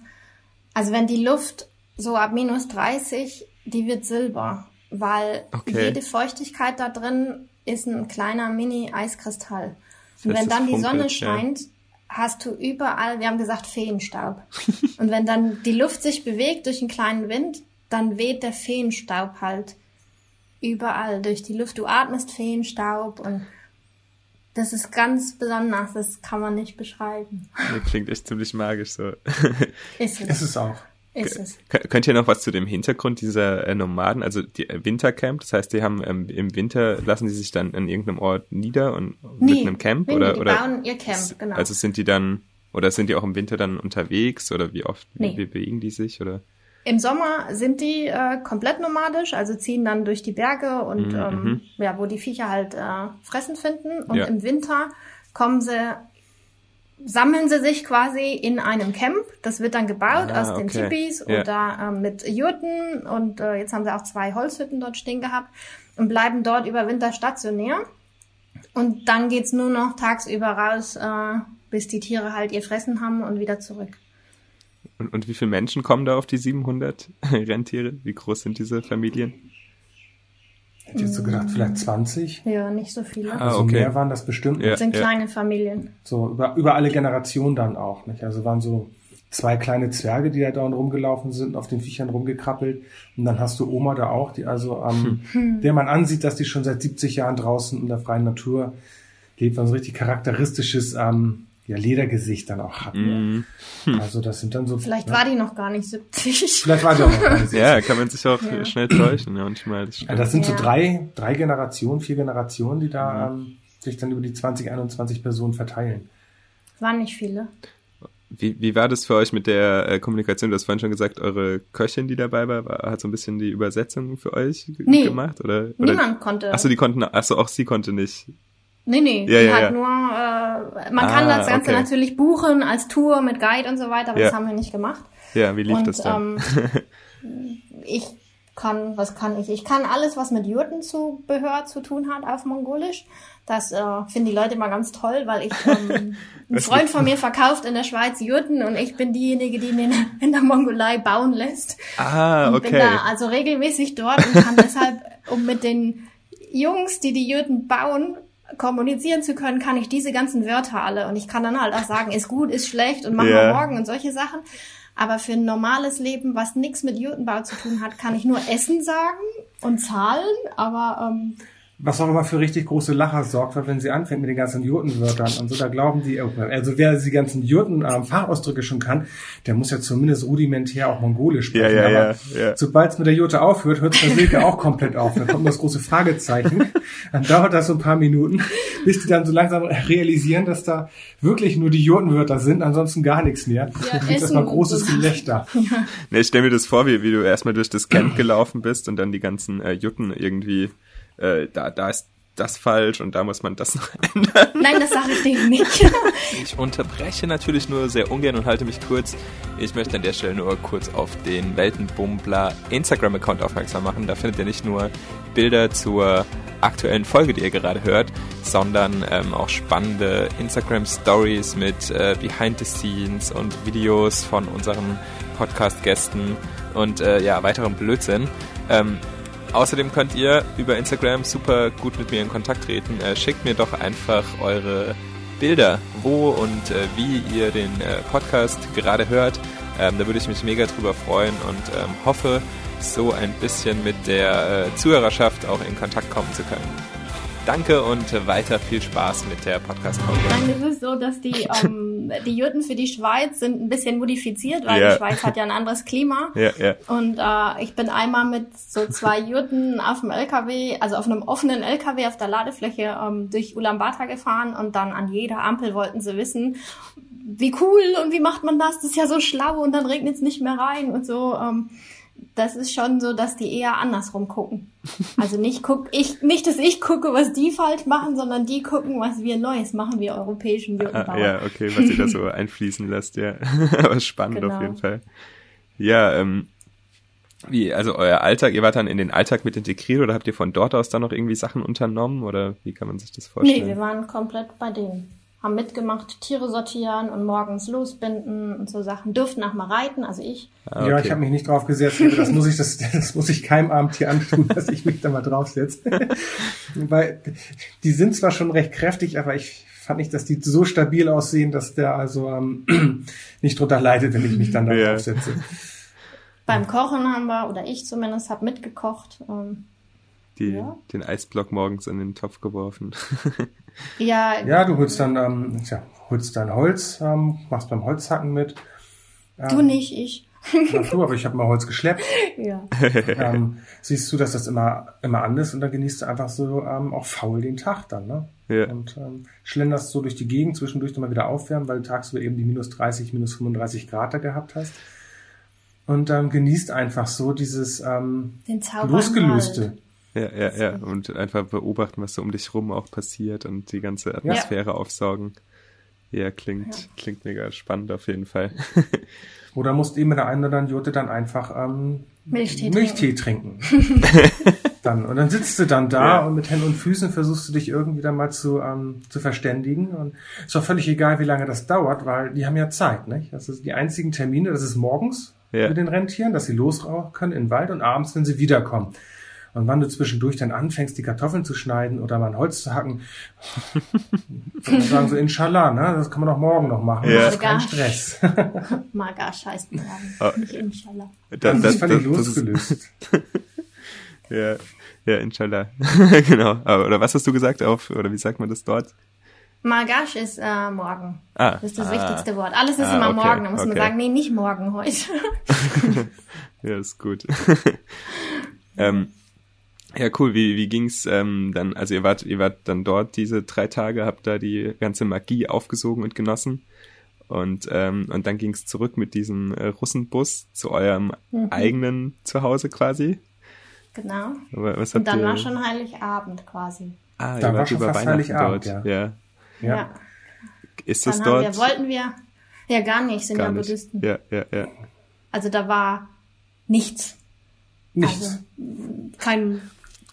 also wenn die Luft so ab minus 30, die wird silber, weil Okay. jede Feuchtigkeit da drin ist ein kleiner Mini-Eiskristall. Und heißt, wenn dann die Sonne funkelt, ja. scheint, hast du überall, wir haben gesagt Feenstaub. Und wenn dann die Luft sich bewegt durch einen kleinen Wind, dann weht der Feenstaub halt überall durch die Luft. Du atmest Feenstaub und das ist ganz besonders, das kann man nicht beschreiben. Nee, klingt echt ziemlich magisch so. Ist Ist es, es auch. ist es. Kön- Könnt ihr noch was zu dem Hintergrund dieser äh, Nomaden, also die äh, Wintercamp, das heißt, die haben ähm, im Winter, lassen die sich dann an irgendeinem Ort nieder und mit einem Camp nee, oder die oder bauen ihr Camp, genau. also sind die dann oder sind die auch im Winter dann unterwegs oder wie oft wie, Nee. wie bewegen die sich oder Im Sommer sind die äh, komplett nomadisch, also ziehen dann durch die Berge und Mhm, ähm, ja, wo die Viecher halt äh, Fressen finden. Und Ja. im Winter kommen sie, sammeln sie sich quasi in einem Camp. Das wird dann gebaut Ah, aus den okay. Tipis Ja. oder ähm, mit Jurten und äh, jetzt haben sie auch zwei Holzhütten dort stehen gehabt und bleiben dort über Winter stationär. Und dann geht's nur noch tagsüber raus, äh, bis die Tiere halt ihr Fressen haben und wieder zurück. Und, und wie viele Menschen kommen da auf die 700 Rentiere? Wie groß sind diese Familien? Hätte ich jetzt so gedacht, vielleicht 20. Ja, nicht so viele. Ah, also okay. mehr waren das bestimmt. Ja. Das sind kleine Familien. So über, über alle Generationen dann auch. Nicht? Also waren so zwei kleine Zwerge, die da dauernd rumgelaufen sind, auf den Viechern rumgekrabbelt. Und dann hast du Oma da auch, die also ähm, Hm. der man ansieht, dass die schon seit 70 Jahren draußen in der freien Natur lebt, was ein richtig charakteristisches ähm, ja, Ledergesicht dann auch hat. Mhm. Ne? Also das sind dann so. Vielleicht ja, war die noch gar nicht 70. Vielleicht war die auch noch gar nicht Ja, kann man sich auch Ja. schnell täuschen, ja, manchmal. Das Ja, das sind so drei, drei Generationen, vier Generationen, die da ähm, sich dann über die 20, 21 Personen verteilen. Waren nicht viele. Wie, wie war das für euch mit der äh, Kommunikation? Du hast vorhin schon gesagt, eure Köchin, die dabei war, war hat so ein bisschen die Übersetzung für euch Nee. gemacht? Oder, oder? Niemand konnte. Achso, die konnten, achso, auch sie konnte nicht. Nee, nee. Ja, ja, hat ja. nur, äh, man kann Ah, das Ganze okay. natürlich buchen als Tour mit Guide und so weiter, aber Ja. das haben wir nicht gemacht. Ja, wie lief und das dann? Ähm, ich kann, was kann ich? Ich kann alles, was mit Jurtenzubehör zu tun hat auf Mongolisch. Das äh, finden die Leute immer ganz toll, weil ich ähm, ein Freund von mir verkauft in der Schweiz Jurten und ich bin diejenige, die ihn in, der Mongolei bauen lässt. ah, und bin okay. da also regelmäßig dort und kann deshalb, um mit den Jungs, die die Jürten bauen, kommunizieren zu können, kann ich diese ganzen Wörter alle und ich kann dann halt auch sagen, ist gut, ist schlecht und machen Ja. wir morgen und solche Sachen. Aber für ein normales Leben, was nichts mit Jutenbau zu tun hat, kann ich nur Essen sagen und Zahlen. Aber ähm, was auch immer für richtig große Lacher sorgt, weil wenn sie anfängt mit den ganzen Jurtenwörtern und so, da glauben die, oh, also wer die ganzen Jurten ähm, Fachausdrücke schon kann, der muss ja zumindest rudimentär auch Mongolisch sprechen. Ja, ja, Aber ja, ja. sobald es mit der Jurte aufhört, hört es bei Silke auch komplett auf. Dann kommt das große Fragezeichen. Dann dauert das so ein paar Minuten, bis die dann so langsam realisieren, dass da wirklich nur die Jurtenwörter sind, ansonsten gar nichts mehr. Ja, dann gibt mal großes so. Gelächter. Ne, ich stell mir das vor, wie, wie du erstmal durch das Camp gelaufen bist und dann die ganzen äh, Jutten irgendwie, äh, da, da ist das falsch und da muss man das noch ändern. nein, das sage ich denen nicht. Ich unterbreche natürlich nur sehr ungern und halte mich kurz. Ich möchte an der Stelle nur kurz auf den Weltenbummler Instagram-Account aufmerksam machen. Da findet ihr nicht nur Bilder zur aktuellen Folge, die ihr gerade hört, sondern ähm, auch spannende Instagram-Stories mit äh, Behind the Scenes und Videos von unseren Podcast-Gästen und äh, ja, weiterem Blödsinn. Ähm, Außerdem könnt ihr über Instagram super gut mit mir in Kontakt treten. Äh, schickt mir doch einfach eure Bilder, wo und äh, wie ihr den äh, Podcast gerade hört. Ähm, da würde ich mich mega drüber freuen und ähm, hoffe, so ein bisschen mit der äh, Zuhörerschaft auch in Kontakt kommen zu können. Danke und weiter viel Spaß mit der Podcast-Folge. Es ist so, dass die, ähm, die Jurten für die Schweiz sind ein bisschen modifiziert, weil Ja. die Schweiz hat ja ein anderes Klima. Ja, ja. Und äh, ich bin einmal mit so zwei Jurten auf dem LKW, also auf einem offenen LKW auf der Ladefläche ähm, durch Ulaanbaatar gefahren und dann an jeder Ampel wollten sie wissen, wie cool und wie macht man das? Das ist ja so schlau und dann regnet es nicht mehr rein und so. Ähm, das ist schon so, dass die eher andersrum gucken. Also nicht guck ich, nicht, dass ich gucke, was die falsch machen, sondern die gucken, was wir Neues machen, wir europäischen Ah, Jurtenbauer. ja, okay, was ihr da so einfließen lässt, ja. Aber spannend Genau. auf jeden Fall. Ja, ähm, wie, also euer Alltag, ihr wart dann in den Alltag mit integriert oder habt ihr von dort aus dann noch irgendwie Sachen unternommen oder wie kann man sich das vorstellen? Nee, wir waren komplett bei denen. Haben mitgemacht, Tiere sortieren und morgens losbinden und so Sachen. Durften auch mal reiten, also ich. Ah, Ja, okay. ich habe mich nicht drauf gesetzt. Das muss ich, das, das muss ich keinem Abend hier antun, dass ich mich da mal draufsetze. Weil die sind zwar schon recht kräftig, aber ich fand nicht, dass die so stabil aussehen, dass der also ähm, nicht drunter leidet, wenn ich mich dann da Ja. draufsetze. Beim Kochen haben wir, oder ich zumindest, habe mitgekocht. Ähm, Die, Ja. den Eisblock morgens in den Topf geworfen. ja, Ja, du holst dann, ähm, ja, holst dein Holz, ähm, machst beim Holzhacken mit. du nicht, ich. Du, aber ich habe mal Holz geschleppt. Ja. ähm, siehst du, dass das immer, immer an ist und dann genießt du einfach so ähm, auch faul den Tag dann, ne? Ja. Und ähm, schlenderst so durch die Gegend, zwischendurch dann mal wieder aufwärmen, weil du tagsüber eben die minus 30, minus 35 Grad da gehabt hast. Und ähm, genießt einfach so dieses ähm. Losgelöste. Ja, ja, ja. Und einfach beobachten, was so um dich rum auch passiert und die ganze Atmosphäre aufsaugen. Ja, klingt, klingt mega spannend auf jeden Fall. Oder musst eben mit der einen oder anderen Jote dann einfach ähm, Milchtee Milchtee trinken. dann, und dann sitzt du dann da Ja. und mit Händen und Füßen versuchst du dich irgendwie dann mal zu, ähm, zu verständigen. Und ist auch völlig egal, wie lange das dauert, weil die haben ja Zeit. Nicht? Das ist die einzigen Termine, das ist morgens Ja. mit den Rentieren, dass sie losrauchen können in den Wald und abends, wenn sie wiederkommen. Und wann du zwischendurch dann anfängst, die Kartoffeln zu schneiden oder mal ein Holz zu hacken, dann sagen so, Inshallah, ne? das kann man auch morgen noch machen. Ja. Das ist kein Stress. Mal gar scheiß morgen. Ah. Nicht inshallah. Das, Das ist völlig losgelöst. ja, ja, inshallah. genau. Aber, oder was hast du gesagt auf, oder wie sagt man das dort? Margash ist äh, morgen. Ah, Das ist das ah. wichtigste Wort. Alles ist Ah, immer okay, morgen. Da muss man okay. sagen, nee, nicht morgen heute. Ja, ist gut. ähm, ja, cool. Wie, wie ging's ähm, dann? Also ihr wart, ihr wart dann dort diese drei Tage, habt da die ganze Magie aufgesogen und genossen. Und, ähm, und dann ging's zurück mit diesem äh, Russenbus zu eurem Mhm. eigenen Zuhause quasi. genau. Aber was Und dann ihr? war schon Heiligabend quasi. ah, Da ihr war wart schon über Weihnachten Heiligabend, dort. ja. Ja. Ja. Ist Dann das dort? wir, wollten wir, ja gar nicht, sind Gar ja nicht. Buddhisten. Ja, ja, ja. Also da war nichts. Nichts. Also kein,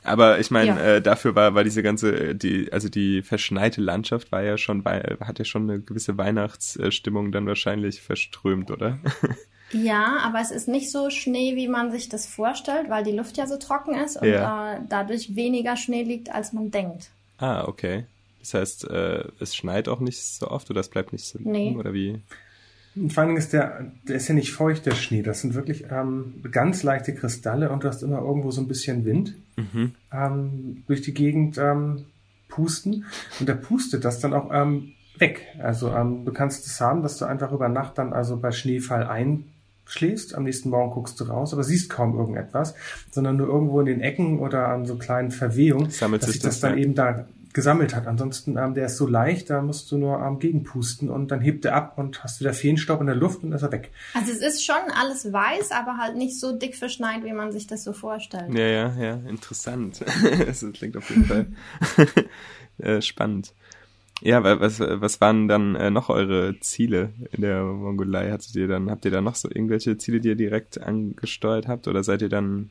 Aber ich meine, Ja. äh, dafür war, war diese ganze, äh, die, also die verschneite Landschaft war ja schon, hat ja schon eine gewisse Weihnachtsstimmung dann wahrscheinlich verströmt, oder? ja, aber es ist nicht so Schnee, wie man sich das vorstellt, weil die Luft ja so trocken ist und Ja. äh, dadurch weniger Schnee liegt, als man denkt. ah, okay. Das heißt, äh, es schneit auch nicht so oft oder es bleibt nicht so Nee. oder wie? Und vor allen Dingen ist der, der ist ja nicht feucht, der Schnee. Das sind wirklich ähm, ganz leichte Kristalle und du hast immer irgendwo so ein bisschen Wind Mhm. ähm, durch die Gegend ähm, pusten. Und der pustet das dann auch ähm, weg. Also ähm, du kannst es haben, dass du einfach über Nacht dann also bei Schneefall einschläfst. Am nächsten Morgen guckst du raus, aber siehst kaum irgendetwas, sondern nur irgendwo in den Ecken oder an so kleinen Verwehungen, Sammelt dass sich das, dann ja. eben da gesammelt hat. Ansonsten, ähm, der ist so leicht, da musst du nur ähm, gegenpusten und dann hebt er ab und hast wieder Feenstaub in der Luft und ist er weg. Also es ist schon alles weiß, aber halt nicht so dick verschneit, wie man sich das so vorstellt. Ja, ja, ja, interessant. das klingt auf jeden Fall äh, spannend. Ja, wa- was, was waren dann äh, noch eure Ziele in der Mongolei? Hattet ihr dann, habt ihr da noch so irgendwelche Ziele, die ihr direkt angesteuert habt? Oder seid ihr dann,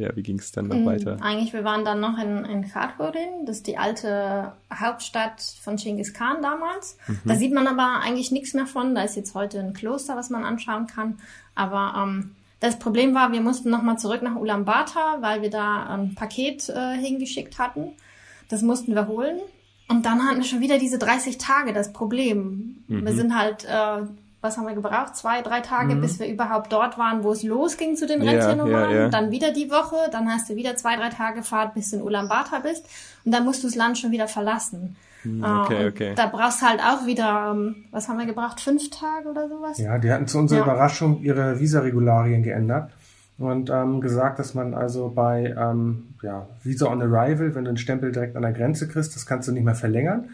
ja, wie ging es dann noch Mhm. weiter? Eigentlich, wir waren dann noch in, in Khathurin, das ist die alte Hauptstadt von Genghis Khan damals. Da sieht man aber eigentlich nichts mehr von. Da ist jetzt heute ein Kloster, was man anschauen kann. Aber ähm, das Problem war, wir mussten nochmal zurück nach Ulaanbaatar, weil wir da ein Paket äh, hingeschickt hatten. Das mussten wir holen. Und dann hatten wir schon wieder diese 30 Tage das Problem. Wir sind halt, äh, was haben wir gebraucht? Zwei, drei Tage, bis wir überhaupt dort waren, wo es losging zu den Ja, Rentiernummern. ja, ja. Dann wieder die Woche, dann hast du wieder zwei, drei Tage Fahrt, bis du in Ulaanbaatar bist. Und dann musst du das Land schon wieder verlassen. Hm, Äh, okay, und okay. Da brauchst du halt auch wieder, ähm, was haben wir gebracht? Fünf Tage oder sowas? Ja, die hatten zu unserer Ja. Überraschung ihre Visa-Regularien geändert und ähm, gesagt, dass man also bei ähm, ja, Visa on Arrival, wenn du einen Stempel direkt an der Grenze kriegst, das kannst du nicht mehr verlängern.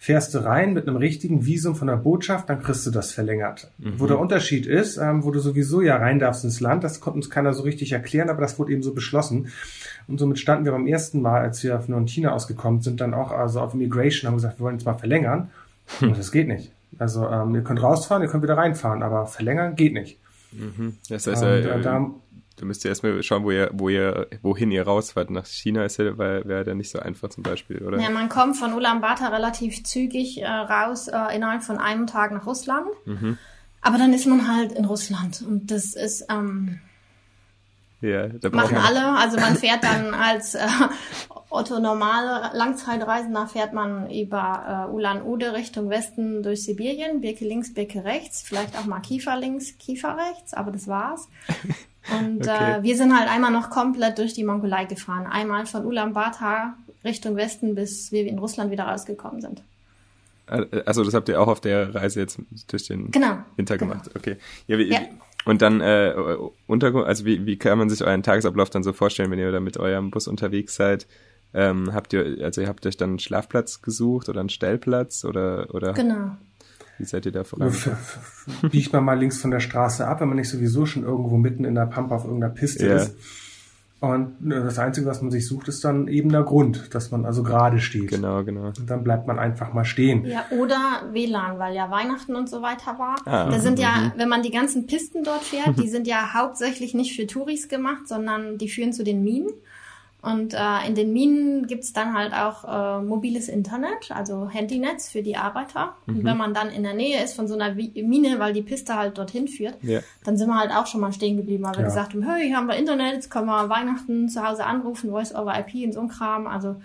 Fährst du rein mit einem richtigen Visum von der Botschaft, dann kriegst du das verlängert. Wo der Unterschied ist, ähm, wo du sowieso ja rein darfst ins Land, das konnte uns keiner so richtig erklären, aber das wurde eben so beschlossen. Und somit standen wir beim ersten Mal, als wir von China ausgekommen sind, dann auch also auf Immigration, haben gesagt, wir wollen jetzt mal verlängern. Und das geht nicht. Also ähm, ihr könnt rausfahren, ihr könnt wieder reinfahren, aber verlängern geht nicht. Das heißt, Und, äh, äh, da, du müsst ja erstmal schauen, wo ihr, wo ihr, wohin ihr rausfahrt. Nach China ist ja, wäre ja nicht so einfach zum Beispiel, oder? Ja, man kommt von Ulaanbaatar relativ zügig äh, raus, äh, innerhalb von einem Tag nach Russland. Aber dann ist man halt in Russland und das ist, ähm, Ja, da machen man, alle. Also man fährt dann als äh, Otto normale Langzeitreisender fährt man über äh, Ulan-Ude Richtung Westen durch Sibirien, Birke links, Birke rechts, vielleicht auch mal Kiefer links, Kiefer rechts, aber das war's. Und Okay. äh, wir sind halt einmal noch komplett durch die Mongolei gefahren. Einmal von Ulaanbaatar Richtung Westen, bis wir in Russland wieder rausgekommen sind. also das habt ihr auch auf der Reise jetzt durch den Genau. Winter genau. gemacht. Okay. Ja, wie, Ja. Und dann äh, Untergrund, also wie, wie kann man sich euren Tagesablauf dann so vorstellen, wenn ihr da mit eurem Bus unterwegs seid? Ähm, habt ihr, also ihr habt euch dann einen Schlafplatz gesucht oder einen Stellplatz oder oder Genau. Wie seid ihr da voran? biegt man mal links von der Straße ab, wenn man nicht sowieso schon irgendwo mitten in der Pampa auf irgendeiner Piste Ja. ist. Und äh, das Einzige, was man sich sucht, ist dann eben der Grund, dass man also gerade steht. Genau, genau. Und dann bleibt man einfach mal stehen. Ja, oder WLAN, weil ja Weihnachten und so weiter war. Ah, da sind ja, wenn man die ganzen Pisten dort fährt, die sind ja hauptsächlich nicht für Touris gemacht, sondern die führen zu den Minen. Und äh, in den Minen gibt's dann halt auch äh, mobiles Internet, also Handynetz für die Arbeiter. Und wenn man dann in der Nähe ist von so einer Mine, weil die Piste halt dorthin führt, Ja. dann sind wir halt auch schon mal stehen geblieben, weil wir Ja. gesagt haben, hey, hier haben wir Internet, jetzt können wir Weihnachten zu Hause anrufen, Voice over IP und so ein Kram. Also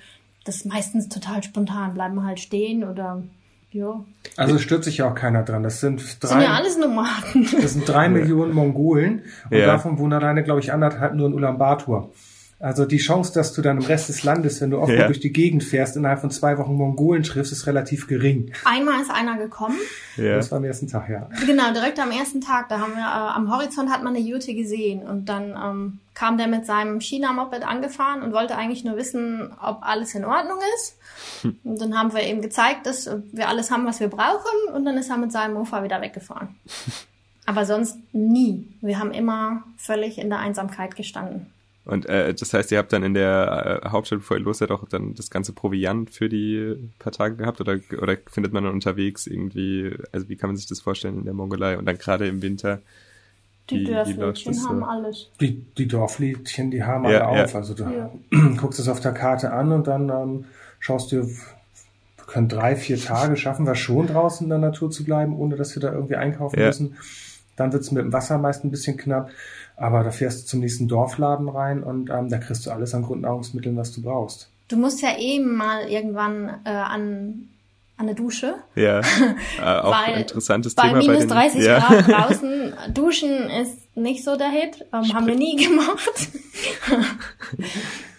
das ist meistens total spontan, bleiben wir halt stehen oder ja. Also stört sich ja auch keiner dran. Das sind Das sind ja drei, alles Nomaden. das sind drei Millionen Mongolen und Ja. davon wohnen alleine, glaube ich, anderthalb nur in Ulaanbaatar. Also die Chance, dass du dann im Rest des Landes, wenn du oft Ja. durch die Gegend fährst, innerhalb von zwei Wochen Mongolen triffst, ist relativ gering. Einmal ist einer gekommen. Ja. Das war am ersten Tag, ja. Genau, direkt am ersten Tag, da haben wir, äh, am Horizont hat man eine Jute gesehen und dann ähm, kam der mit seinem China-Moped angefahren und wollte eigentlich nur wissen, ob alles in Ordnung ist. Und dann haben wir ihm gezeigt, dass wir alles haben, was wir brauchen und dann ist er mit seinem Mofa wieder weggefahren. Aber sonst nie. Wir haben immer völlig in der Einsamkeit gestanden. Und äh, das heißt, ihr habt dann in der äh, Hauptstadt, bevor ihr los seid, auch dann das ganze Proviant für die paar Tage gehabt oder oder findet man dann unterwegs irgendwie, also wie kann man sich das vorstellen in der Mongolei und dann gerade im Winter? Die läuft Dörfmädchen das so? haben alles. Die, die Dorfliedchen, die haben Ja, alle ja. auf. Also du Ja. guckst es auf der Karte an und dann ähm, schaust du, wir können drei, vier Tage schaffen wir schon draußen in der Natur zu bleiben, ohne dass wir da irgendwie einkaufen Ja. müssen. Dann wird's mit dem Wasser meist ein bisschen knapp, aber da fährst du zum nächsten Dorfladen rein und ähm, da kriegst du alles an Grundnahrungsmitteln, was du brauchst. Du musst ja eben mal irgendwann äh, an an der Dusche. Ja, äh, auch Weil ein interessantes bei Thema minus bei den 30 ja. Grad draußen duschen ist nicht so der Hit. Ähm, haben wir nie gemacht.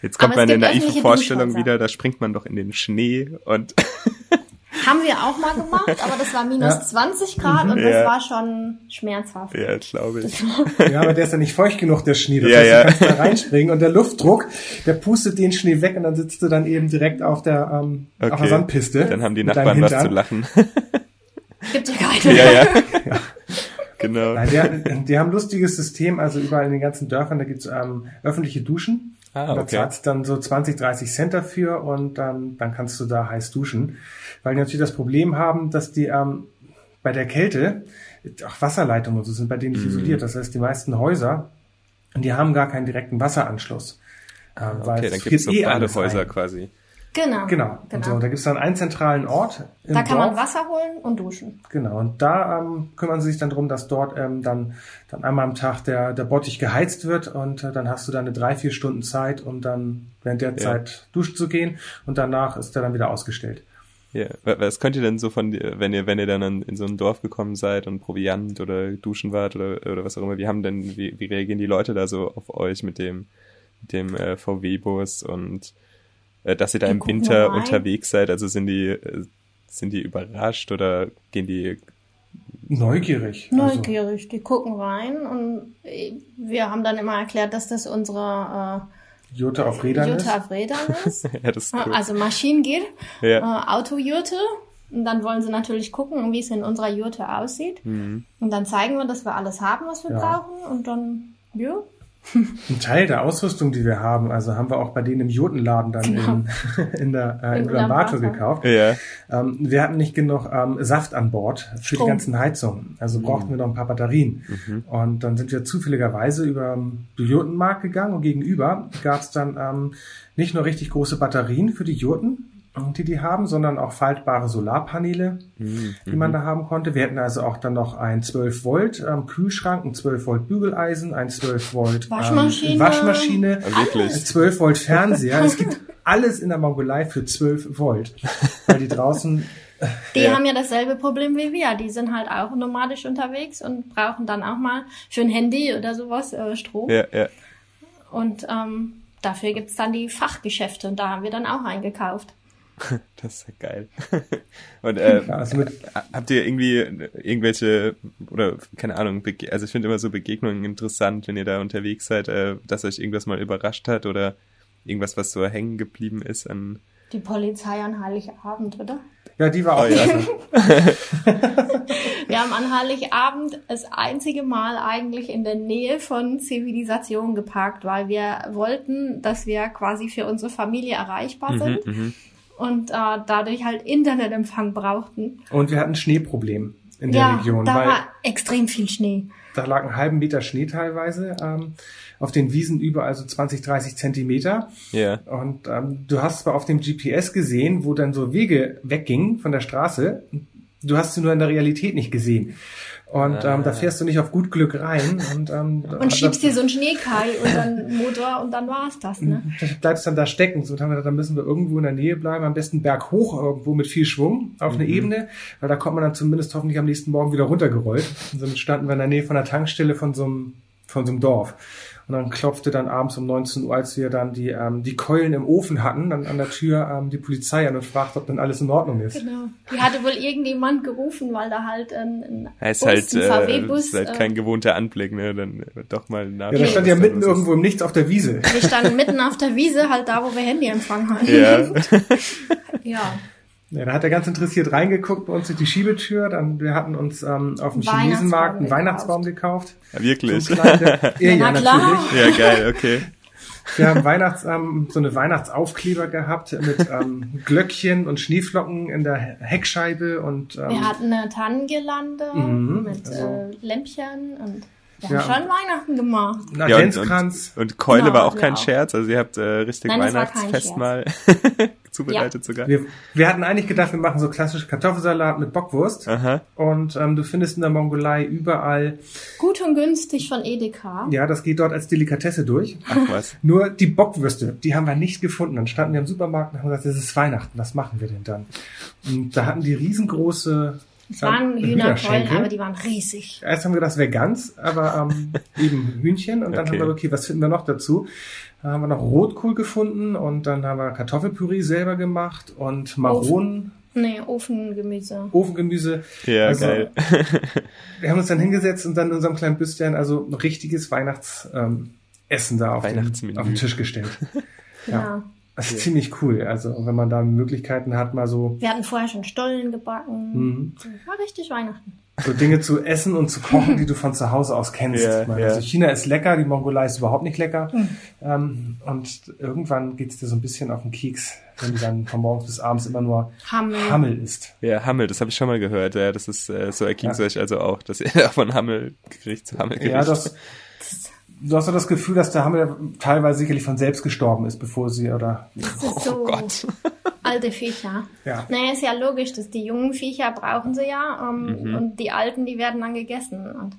Jetzt kommt Aber meine naive Vorstellung wieder, da springt man doch in den Schnee und haben wir auch mal gemacht, aber das war minus Ja. 20 Grad und Ja. das war schon schmerzhaft. ja, glaube ich. Ja, aber der ist ja nicht feucht genug, der Schnee. Das Ja, heißt, ja. du kannst da reinspringen und der Luftdruck, der pustet den Schnee weg und dann sitzt du dann eben direkt auf der, ähm, auf Okay. der Sandpiste. Dann haben die Nachbarn was zu lachen. Gibt ja keine. ja, ja. Genau. Nein, die, die haben ein lustiges System, also überall in den ganzen Dörfern, da gibt's ähm, öffentliche Duschen. Ah, Und Da okay. zahlst dann so 20, 30 Cent dafür und ähm, dann kannst du da heiß duschen. Weil die natürlich das Problem haben, dass die ähm, bei der Kälte auch Wasserleitungen und so sind bei denen Mhm. nicht isoliert. Das heißt, die meisten Häuser, die haben gar keinen direkten Wasseranschluss. Ähm, Ah, Okay, es dann gibt es so eh Badehäuser quasi. Genau. Genau. Und so, da gibt's dann einen zentralen Ort. Im Da kann man Dorf. Wasser holen und duschen. Genau, und da ähm, kümmern sie sich dann drum, dass dort ähm, dann, dann einmal am Tag der, der Bottich geheizt wird und äh, dann hast du dann eine drei, vier Stunden Zeit, um dann während der Ja. Zeit duschen zu gehen und danach ist er dann wieder ausgestellt. Ja. Wa- Was könnt ihr denn so von, wenn ihr, wenn ihr dann an- in so ein Dorf gekommen seid und Proviant oder duschen wart oder, oder was auch immer, wie haben denn, wie, wie reagieren die Leute da so auf euch mit dem, dem äh, VW-Bus und äh, dass ihr da im Winter unterwegs seid? Also sind die, äh, sind die überrascht oder gehen die Neugierig. Also, Neugierig, die gucken rein und äh, wir haben dann immer erklärt, dass das unsere Jute auf äh, Rädern Jute ist. auf Rädern ist. ja, das ist cool. Also Maschinengear, Ja. äh, Autojurte. Und dann wollen sie natürlich gucken, wie es in unserer Jurte aussieht. Mhm. Und dann zeigen wir, dass wir alles haben, was wir Ja. brauchen. Und dann, ja, Ein Teil der Ausrüstung, die wir haben, also haben wir auch bei denen im Jotenladen dann in, in der äh, in In Ulaanbaatar gekauft. Ja, Ähm, wir hatten nicht genug ähm, Saft an Bord für Strom. die ganzen Heizungen. Also brauchten wir noch ein paar Batterien. Und dann sind wir zufälligerweise über den Jotenmarkt gegangen und gegenüber gab es dann ähm, nicht nur richtig große Batterien für die Jurten, die die haben, sondern auch faltbare Solarpaneele, die man da haben konnte. Wir hatten also auch dann noch ein 12 Volt ähm, Kühlschrank, ein 12 Volt Bügeleisen, ein 12 Volt Waschmaschine. Ähm, Waschmaschine, Ah, wirklich. ein 12 Volt Fernseher. es gibt alles in der Mongolei für 12 Volt, weil die draußen die Ja. haben ja dasselbe Problem wie wir. Die sind halt auch nomadisch unterwegs und brauchen dann auch mal für ein Handy oder sowas äh, Strom. ja, ja. Und ähm, dafür gibt's dann die Fachgeschäfte und da haben wir dann auch eingekauft. Das ist ja geil. Und äh, also mit- habt ihr irgendwie irgendwelche oder keine Ahnung, also ich finde immer so Begegnungen interessant, wenn ihr da unterwegs seid, äh, dass euch irgendwas mal überrascht hat oder irgendwas, was so hängen geblieben ist an Die Polizei an Heiligabend, oder? Ja, die war auch Oh ja. Wir haben an Heiligabend das einzige Mal eigentlich in der Nähe von Zivilisation geparkt, weil wir wollten, dass wir quasi für unsere Familie erreichbar sind und äh, dadurch halt Internetempfang brauchten. Und wir hatten ein Schneeproblem in der ja, Region, da weil war extrem viel Schnee. da lag einen halben Meter Schnee teilweise. Ähm, auf den Wiesen überall so 20, 30 Zentimeter. Ja. Und ähm, du hast zwar auf dem GPS gesehen, wo dann so Wege weggingen von der Straße. Du hast sie nur in der Realität nicht gesehen. Und ähm, da fährst du nicht auf gut Glück rein. Und, ähm, Und schiebst dir so einen Schneekeil unter den Motor und dann war's das, ne? Du bleibst dann da stecken. So haben wir gedacht, dann müssen wir irgendwo in der Nähe bleiben, am besten berghoch irgendwo mit viel Schwung auf eine Ebene, weil da kommt man dann zumindest hoffentlich am nächsten Morgen wieder runtergerollt. Und somit standen wir in der Nähe von der Tankstelle von so einem, von so einem Dorf. Und dann klopfte dann abends um 19 Uhr, als wir dann die, ähm, die Keulen im Ofen hatten, dann an der Tür ähm, die Polizei an und fragte, ob dann alles in Ordnung ist. Genau. Die hatte wohl irgendjemand gerufen, weil da halt ein, ein Heißt Bus, halt, ein VW-Bus, ist halt äh, kein gewohnter Anblick, ne? Dann äh, doch mal nach. Ja, da stand ja mitten irgendwo im Nichts auf der Wiese. wir standen mitten auf der Wiese, halt da, wo wir Handyempfang hatten. Ja. ja. Ja, da hat er ganz interessiert reingeguckt bei uns durch die Schiebetür. Dann, wir hatten uns ähm, auf dem Chinesenmarkt einen. Weihnachtsbaum gekauft. Ja, Wirklich. So der, ja, Na ja, klar. natürlich. Ja, geil, okay. Wir haben Weihnachts, ähm, so eine Weihnachtsaufkleber gehabt mit ähm, Glöckchen und Schneeflocken in der Heckscheibe und ähm, Wir hatten eine Tannengirlande Mhm, mit also- äh, Lämpchen und wir Ja. haben schon Weihnachten gemacht. einen Ja, und, und, und Keule Genau, war auch kein auch. Scherz, also ihr habt äh, richtig Nein, Weihnachtsfest mal zubereitet sogar. Wir, wir hatten eigentlich gedacht, wir machen so klassisch Kartoffelsalat mit Bockwurst. Aha. Und ähm, du findest in der Mongolei überall, Gut und günstig von Edeka. ja, das geht dort als Delikatesse durch. Ach was. Nur die Bockwürste, die haben wir nicht gefunden. Dann standen wir im Supermarkt und haben gesagt, es ist Weihnachten, was machen wir denn dann? Und da hatten die riesengroße Es waren ähm, Hühnerkeulen, aber die waren riesig. Erst haben wir gedacht, das wäre ganz, aber ähm, eben Hühnchen. Und dann Okay. haben wir, okay, was finden wir noch dazu? Dann haben wir noch Rotkohl gefunden und dann haben wir Kartoffelpüree selber gemacht und Maronen, Nee, Ofengemüse. Ofengemüse. Ja, Also, geil. Wir haben uns dann hingesetzt und dann in unserem kleinen Büstchen also ein richtiges Weihnachtsessen ähm, da auf den, auf den Tisch gestellt. Ja. Das ist ziemlich cool. Also wenn man da Möglichkeiten hat, mal so, Wir hatten vorher schon Stollen gebacken. Mhm. War richtig Weihnachten. So Dinge zu essen und zu kochen, die du von zu Hause aus kennst. Ich meine, ja. Also China ist lecker, die Mongolei ist überhaupt nicht lecker. Mhm. Ähm, und irgendwann geht's dir so ein bisschen auf den Keks, wenn du dann von morgens bis abends immer nur Hammel. Hammel isst. Ja, Hammel, das habe ich schon mal gehört. Ja, das ist äh, so erging es Ja. euch also auch, dass ihr von Hammelgericht zu Hammelgericht. Ja, das, du hast so das Gefühl, dass der Hammel teilweise sicherlich von selbst gestorben ist, bevor sie oder Das ist so Oh Gott. alte Viecher. ja. Naja, ist ja logisch, dass die jungen Viecher brauchen sie ja ähm, Mhm. und die alten, die werden dann gegessen. Und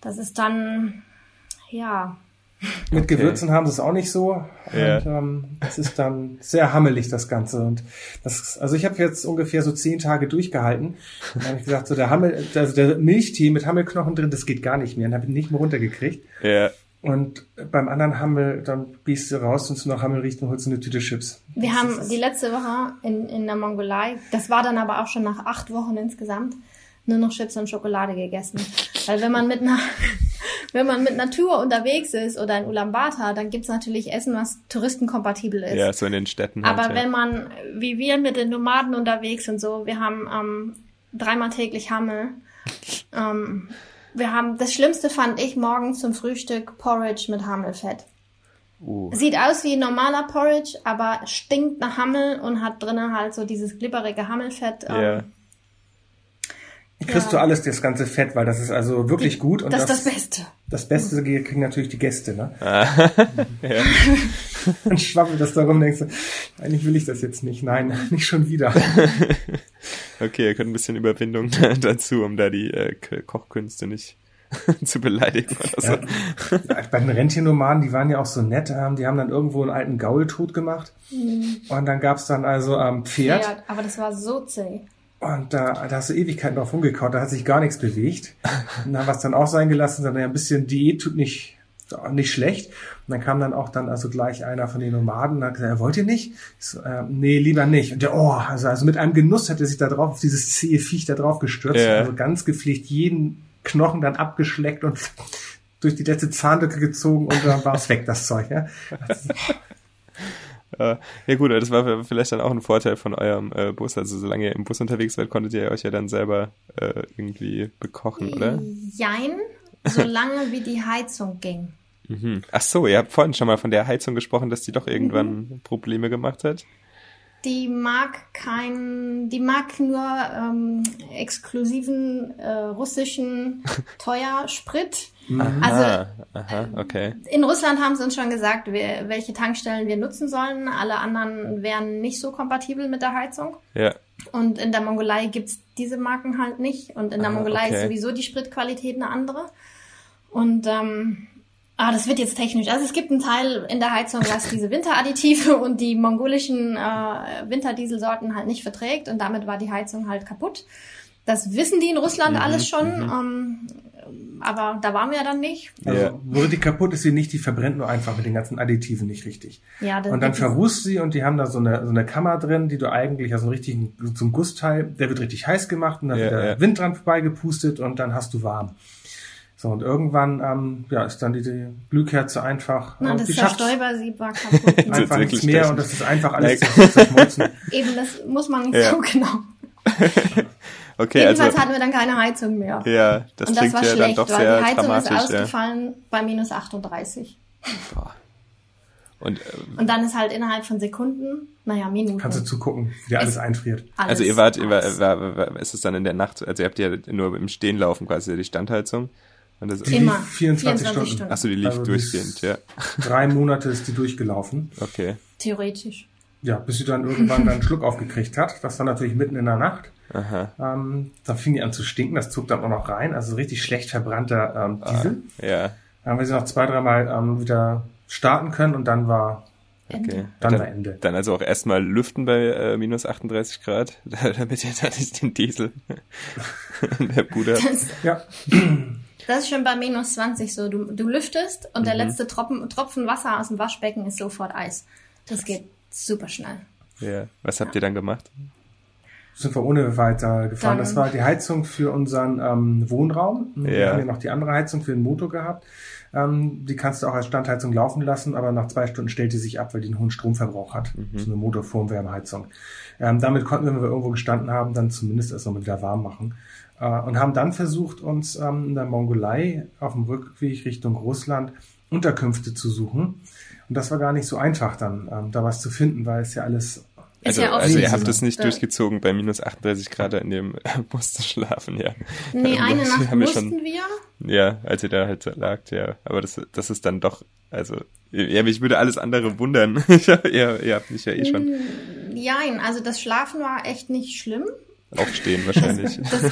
das ist dann, ja, Mit Okay. Gewürzen haben sie es auch nicht so. Ja. Und ähm, das ist dann sehr hammelig, das Ganze. Und das, also ich habe jetzt ungefähr so zehn Tage durchgehalten. Und dann habe ich gesagt, so der Hammel, also der Milchtee mit Hammelknochen drin, das geht gar nicht mehr. Und habe ich nicht mehr runtergekriegt. Ja, Und beim anderen Hammel, dann gehst du raus und du noch Hammel riecht und holst eine Tüte Chips. Wir Das haben die letzte Woche in, in der Mongolei, das war dann aber auch schon nach acht Wochen insgesamt, nur noch Chips und Schokolade gegessen. Weil wenn man mit einer, wenn man mit Natur unterwegs ist oder in Ulaanbaatar, dann gibt's natürlich Essen, was touristenkompatibel ist. ja, so in den Städten halt. aber ja. wenn man, wie wir mit den Nomaden unterwegs und so, wir haben ähm, dreimal täglich Hammel. Ähm, wir haben, das Schlimmste fand ich morgens zum Frühstück Porridge mit Hammelfett. Uh, Sieht aus wie normaler Porridge, aber stinkt nach Hammel und hat drinnen halt so dieses glibberige Hammelfett. ähm, ja. Kriegst du alles, das ganze Fett, weil das ist also wirklich gut. Und das ist das Beste. Das Beste kriegen natürlich die Gäste, ne? ja. Dann schwabbelt das darum, denkst du, eigentlich will ich das jetzt nicht. Nein, nicht schon wieder. Okay, ihr könnt ein bisschen Überwindung dazu, um da die äh, Kochkünste nicht zu beleidigen oder so. Ja, bei den Rentiernomaden, die waren ja auch so nett, ähm, die haben dann irgendwo einen alten Gaul tot gemacht. Und dann gab's dann also am Pferd. Ja, aber das war so zäh. Und da, da hast du Ewigkeiten drauf rumgekaut, da hat sich gar nichts bewegt. Und dann haben wir es dann auch sein gelassen, dann ein bisschen Diät tut nicht, nicht schlecht. Und dann kam dann auch dann also gleich einer von den Nomaden und hat gesagt, ja, wollt ihr nicht? Ich so, äh, nee, lieber nicht. Und der, oh, also, also mit einem Genuss hat er sich da drauf, auf dieses zähe Viech da drauf gestürzt. Ja. Also ganz gepflegt, jeden Knochen dann abgeschleckt und durch die letzte Zahnlücke gezogen und dann war es weg, das Zeug. Ja? Äh, ja gut, das war vielleicht dann auch ein Vorteil von eurem äh, Bus. Also solange ihr im Bus unterwegs seid, konntet ihr euch ja dann selber äh, irgendwie bekochen, oder? Jein, solange wie die Heizung ging. Mhm. Ach so, ihr habt vorhin schon mal von der Heizung gesprochen, dass die doch irgendwann Probleme gemacht hat. Die mag kein, die mag nur ähm, exklusiven äh, russischen Teuersprit. Also ah, aha, okay. in Russland haben sie uns schon gesagt, wir, welche Tankstellen wir nutzen sollen. Alle anderen wären nicht so kompatibel mit der Heizung. Ja, Und in der Mongolei gibt's diese Marken halt nicht. Und in der Ah, Mongolei okay. ist sowieso die Spritqualität eine andere. Und ähm, ah, das wird jetzt technisch. Also es gibt einen Teil in der Heizung, was diese Winteradditive und die mongolischen äh, Winterdieselsorten halt nicht verträgt. Und damit war die Heizung halt kaputt. Das wissen die in Russland Mhm, alles schon. Ähm, aber da waren wir ja dann nicht. Also, Ja. wo die kaputt ist, sie nicht, die verbrennt nur einfach mit den ganzen Additiven nicht richtig. Ja, das, Und dann verrußt sie und die haben da so eine, so eine Kammer drin, die du eigentlich, also einen richtigen, so einen Gussteil, der wird richtig heiß gemacht und dann Ja, wird der ja. Wind dran vorbeigepustet und dann hast du warm. So, und irgendwann, ähm, ja, ist dann die, die Glühkerze einfach, Na, das die Zerstäubersieb war kaputt. einfach nichts mehr und das ist einfach alles zerschmolzen. Eben, das muss man nicht Ja. so genau. Okay, Jedenfalls also hatten wir dann keine Heizung mehr. ja, das und das klingt war ja dann schlecht, doch weil sehr die Heizung ist dramatisch. Ja. ausgefallen bei minus 38. Boah. Und äh, Und dann ist halt innerhalb von Sekunden, naja, Minuten. Kannst du zugucken, wie dir alles einfriert. alles, also ihr wart, ihr war, war, war, war, ist es dann in der Nacht, also ihr habt ja nur im Stehen laufen quasi die Standheizung. Und das, Die Immer. lief 24 Stunden. Stunden. achso, die lief Also durchgehend, ja. Drei Monate ist die durchgelaufen. Okay. Theoretisch. ja, bis sie dann irgendwann dann einen Schluck aufgekriegt hat. Das war natürlich mitten in der Nacht. Aha. Ähm, da fing die an zu stinken, das zog dann auch noch rein, also richtig schlecht verbrannter ähm, Diesel. Ah, ja. Dann haben wir sie noch zwei, dreimal ähm, wieder starten können und dann war Okay. Dann dann, war Ende. Dann also auch erstmal lüften bei äh, minus 38 Grad, damit ihr dann nicht den Diesel in der Bude. Das, ja das ist schon bei minus 20 so. Du, du lüftest und der Mhm. letzte Tropfen, Tropfen Wasser aus dem Waschbecken ist sofort Eis. Das geht super schnell. Ja. Was habt ihr dann gemacht? Sind wir ohne weiter gefahren. Dann- das war die Heizung für unseren ähm, Wohnraum. Wir Ja. haben ja noch die andere Heizung für den Motor gehabt. Ähm, die kannst du auch als Standheizung laufen lassen, aber nach zwei Stunden stellt die sich ab, weil die einen hohen Stromverbrauch hat. So eine Motorformwärmeheizung. Ähm, damit konnten wir, wenn wir irgendwo gestanden haben, dann zumindest erst mal wieder warm machen. Äh, und haben dann versucht, uns ähm, in der Mongolei auf dem Rückweg Richtung Russland Unterkünfte zu suchen. Und das war gar nicht so einfach dann, ähm, da was zu finden, weil es ja alles Also, ja also ihr nicht habt es nicht Da- durchgezogen, bei minus 38 Grad in dem Bus zu schlafen, ja. Nee, eine Wir Nacht mussten schon- wir. Ja, als ihr da halt lagt, ja. Aber das, das ist dann doch, also, ja, mich würde alles andere wundern. Ihr, ihr habt mich ja eh schon Jein, also das Schlafen war echt nicht schlimm. aufstehen wahrscheinlich. Das,